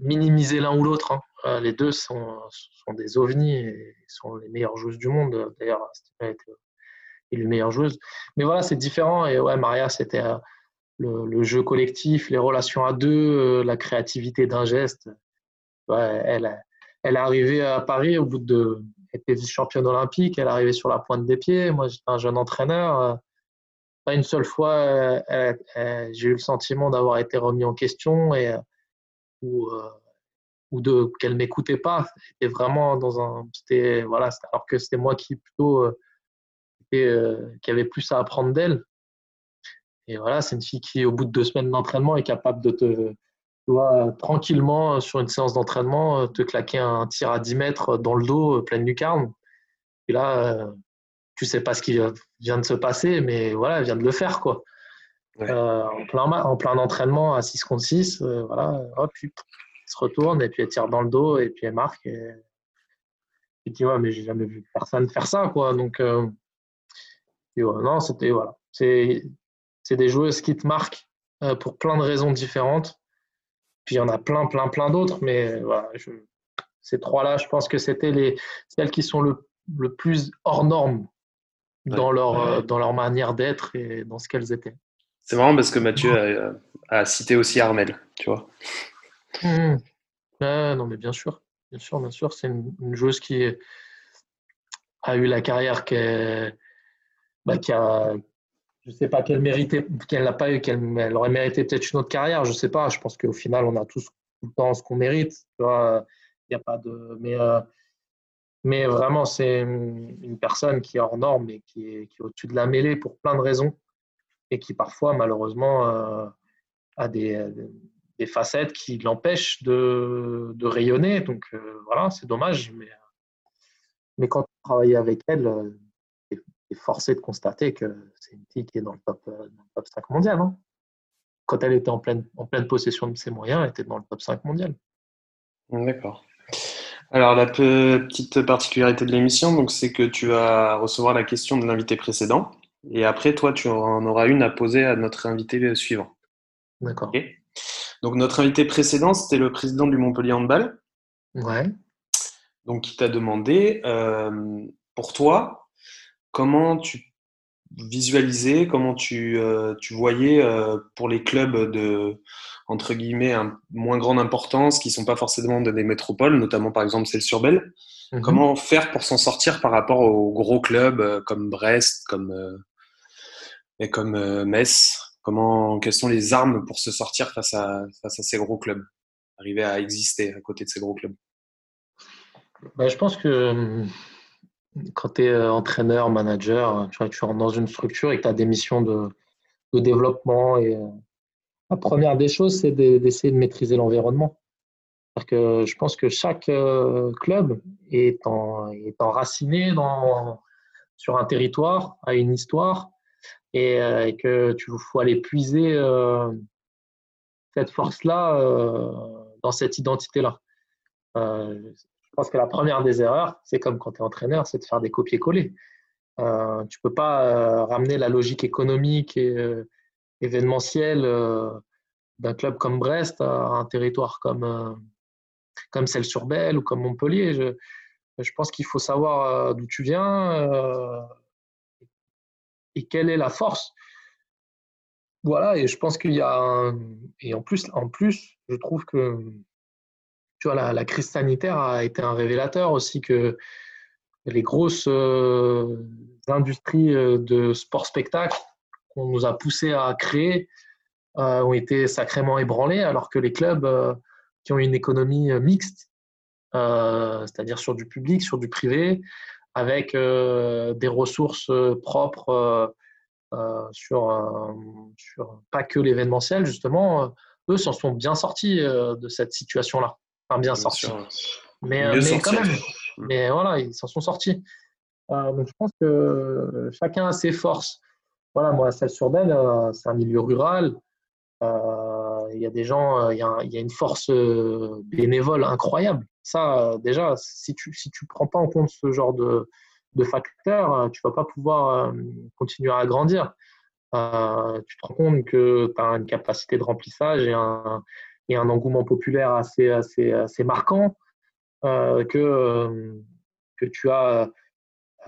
minimiser l'un ou l'autre. Hein. Euh, les deux sont, sont, des ovnis et sont les meilleures joueuses du monde. D'ailleurs, Stina est, est la meilleure joueuse. Mais voilà, c'est différent. Et ouais, Maria, c'était euh, le, jeu collectif, les relations à deux, euh, la créativité d'un geste. Ouais, elle, elle est arrivée à Paris au bout de. Elle était vice-championne olympique, elle est arrivée sur la pointe des pieds. Moi, j'étais un jeune entraîneur. Pas une seule fois, j'ai eu le sentiment d'avoir été remis en question et ou ou de qu'elle m'écoutait pas. C'était vraiment dans un, c'était voilà, alors que c'était moi qui plutôt euh, euh, qui avait plus à apprendre d'elle. Et voilà, c'est une fille qui, au bout de deux semaines d'entraînement, est capable de te, tranquillement sur une séance d'entraînement, te claquer un tir à 10 mètres dans le dos, pleine lucarne. Et là, tu sais pas ce qui vient de se passer, mais voilà, elle vient de le faire, quoi. Euh, en plein, en plein entraînement à 6 contre 6, voilà, hop, se retourne et puis elle tire dans le dos et puis elle marque. Et, et tu vois, mais j'ai jamais vu personne faire ça, quoi. Donc, euh, non, c'était, voilà. C'est, c'est des joueuses qui te marquent euh, pour plein de raisons différentes. Puis il y en a plein, plein, plein d'autres, mais voilà, ces trois-là, je pense que c'était les, celles qui sont le, le plus hors normes dans, leur, euh, dans leur manière d'être et dans ce qu'elles étaient. C'est marrant parce que Mathieu a, a, cité aussi Armel, tu vois. Mmh. non, mais bien sûr, bien sûr, bien sûr. C'est une, joueuse qui a eu la carrière qu'elle, bah, qui a, je sais pas qu'elle méritait, qu'elle n'a pas eu, qu'elle aurait mérité peut-être une autre carrière. Je sais pas. Je pense qu'au final, on a tous tout le temps ce qu'on mérite. Il y a pas de, mais euh, mais vraiment, c'est une, personne qui est hors norme et qui est, au-dessus de la mêlée pour plein de raisons et qui parfois, malheureusement, euh, a des, facettes qui l'empêchent de, rayonner. Donc euh, voilà, c'est dommage. Mais, quand on travaille avec elle, euh, est forcé de constater que c'est une fille qui est dans le top, dans le top 5 mondial. Hein. Quand elle était en pleine, en pleine possession de ses moyens, elle était dans le top 5 mondial. D'accord. Alors, la petite particularité de l'émission, donc, c'est que tu vas recevoir la question de l'invité précédent. Et après, toi, tu en auras une à poser à notre invité suivant. D'accord. Donc notre invité précédent, c'était le président du Montpellier Handball. Ouais. Donc qui t'a demandé, euh, pour toi, comment tu visualisais, comment tu, euh, tu voyais euh, pour les clubs de, entre guillemets, un, moins grande importance, qui ne sont pas forcément des métropoles, notamment par exemple celle sur Belle, mhm. comment faire pour s'en sortir par rapport aux gros clubs comme Brest, comme, et comme Metz? Comment, quelles sont les armes pour se sortir face à, face à ces gros clubs? Arriver à exister à côté de ces gros clubs. Bah, Je pense que hum, quand tu es euh, entraîneur, manager, tu, vois, tu rentres dans une structure et que tu as des missions de, développement. Euh, la première des choses, c'est d'essayer de maîtriser l'environnement. Je pense que chaque euh, club est, en, est enraciné sur un territoire, a une histoire, euh, et, que tu faut aller puiser euh, cette force-là euh, dans cette identité-là. Je pense que la première des erreurs, c'est comme quand tu es entraîneur, c'est de faire des copier-coller. Euh, tu peux pas ramener la logique économique et événementielle d'un club comme Brest à un territoire comme, comme Celle-sur-Belle ou comme Montpellier. Je, pense qu'il faut savoir d'où tu viens, et quelle est la force. Voilà, et je pense qu'il y a et en plus, en plus, je trouve que tu vois, la, crise sanitaire a été un révélateur aussi que les grosses euh, industries euh, de sport-spectacle qu'on nous a poussé à créer euh, ont été sacrément ébranlées, alors que les clubs qui ont une économie mixte, c'est-à-dire sur du public, sur du privé, avec des ressources propres sur, sur pas que l'événementiel, justement, eux s'en sont bien sortis de cette situation-là. Enfin, bien, sortis. Mais, mais quand même, mais voilà, ils s'en sont sortis. donc je pense que chacun a ses forces. voilà, moi, Celle-sur-Belle, c'est un milieu rural. Il y a des gens, il y, a, il y a une force bénévole incroyable. Ça, déjà, si tu si tu prends pas en compte ce genre de, de facteurs, tu vas pas pouvoir continuer à grandir. tu te rends compte que tu as une capacité de remplissage et un, et un engouement populaire assez, assez, assez marquant, euh, que, euh, que, tu as,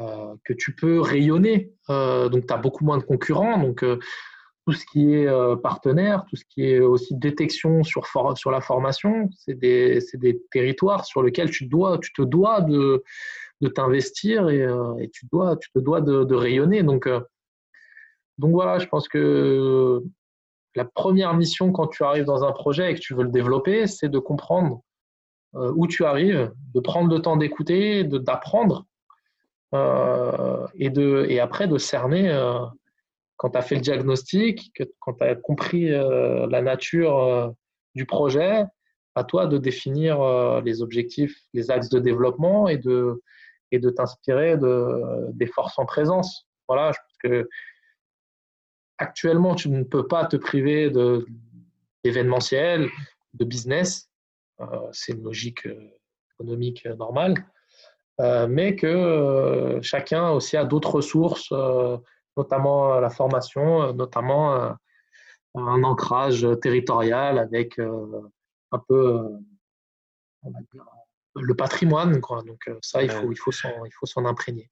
euh, que tu peux rayonner. donc, tu as beaucoup moins de concurrents. Donc, tout ce qui est partenaire, tout ce qui est aussi détection sur, sur la formation, c'est des, des, territoires sur lesquels tu, dois, tu te dois de, de t'investir et, tu, dois, tu te dois de, de rayonner. Donc, donc voilà, je pense que la première mission quand tu arrives dans un projet et que tu veux le développer, c'est de comprendre euh, où tu arrives, de prendre le temps d'écouter, d'apprendre euh, et, et après de cerner euh, quand tu as fait le diagnostic, que, quand tu as compris la nature du projet, à toi de définir les objectifs, les axes de développement et de, et de t'inspirer de, des forces en présence. Voilà, je pense que actuellement, tu ne peux pas te priver d'événementiel, de, business. Euh, c'est une logique euh, économique euh, normale. mais que chacun aussi a d'autres ressources, notamment la formation, notamment un ancrage territorial avec un peu le patrimoine. Quoi. Donc ça, il faut, il faut s'en imprégner.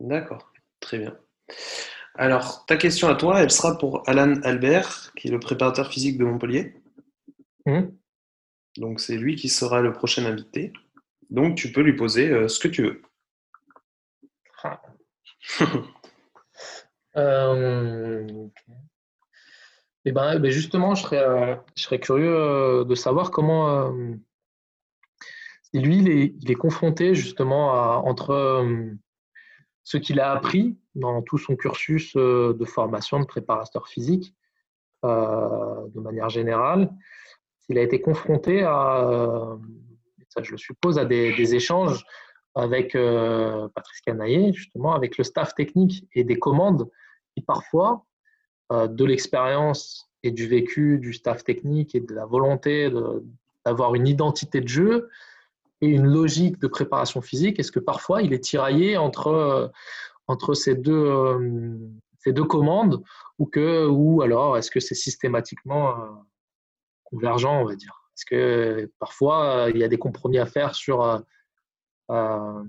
D'accord, très bien. Alors, ta question à toi, elle sera pour Alan Albert, qui est le préparateur physique de Montpellier. Mmh. Donc, c'est lui qui sera le prochain invité. Donc, tu peux lui poser euh, ce que tu veux. Ah. Euh, eh ben, eh ben, justement, je serais, euh, je serais curieux de savoir comment. lui, il est, il est, confronté justement à, entre ce qu'il a appris dans tout son cursus euh, de formation de préparateur physique, euh, de manière générale. Il a été confronté à, euh, ça je le suppose, à des, échanges avec Patrice Canaillé, justement, avec le staff technique et des commandes qui parfois, de l'expérience et du vécu du staff technique et de la volonté d'avoir une identité de jeu, une logique de préparation physique Est-ce que parfois il est tiraillé entre, entre ces deux, euh, ces deux commandes ou, que, ou alors est-ce que c'est systématiquement euh, convergent, on va dire? Est-ce que parfois il y a des compromis à faire sur euh,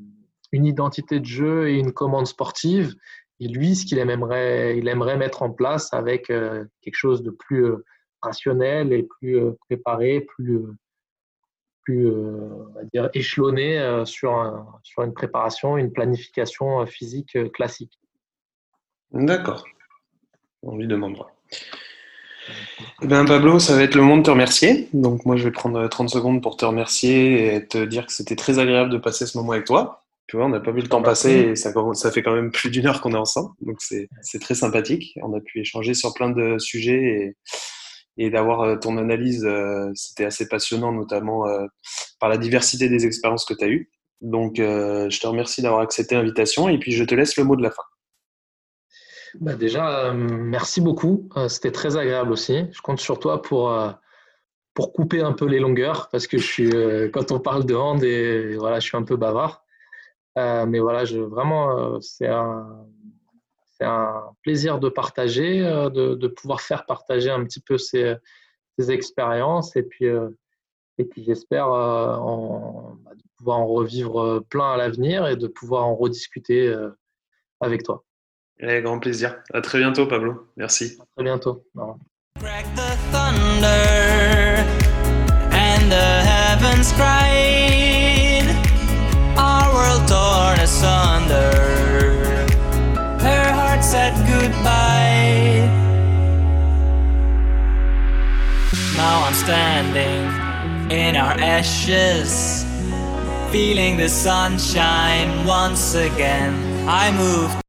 une identité de jeu et une commande sportive et lui, ce qu'il aimerait, il aimerait mettre en place avec quelque chose de plus rationnel et plus préparé, plus, plus on va dire, échelonné sur, sur une préparation, une planification physique classique. D'accord. On lui demandera. Eh bien, Pablo, ça va être le moment de te remercier. Donc, moi, je vais prendre 30 secondes pour te remercier et te dire que c'était très agréable de passer ce moment avec toi. Tu vois, on n'a pas vu le temps passer et ça, ça fait quand même plus d'une heure qu'on est ensemble. Donc, c'est très sympathique. On a pu échanger sur plein de sujets et, et d'avoir euh, ton analyse, euh, c'était assez passionnant, notamment euh, par la diversité des expériences que tu as eues. Donc, je te remercie d'avoir accepté l'invitation et puis je te laisse le mot de la fin. Bah déjà, merci beaucoup. C'était très agréable aussi. Je compte sur toi pour, pour couper un peu les longueurs parce que je suis, quand on parle de hand, et, voilà, je suis un peu bavard. mais voilà, vraiment, c'est un, c'est un plaisir de partager, euh, de, pouvoir faire partager un petit peu ces, expériences et puis, euh, et puis j'espère euh, bah, pouvoir en revivre plein à l'avenir et de pouvoir en rediscuter avec toi. Avec grand plaisir. À très bientôt, Pablo. Merci. À très bientôt. said standing in our ashes, feeling the sunshine once again. I moved.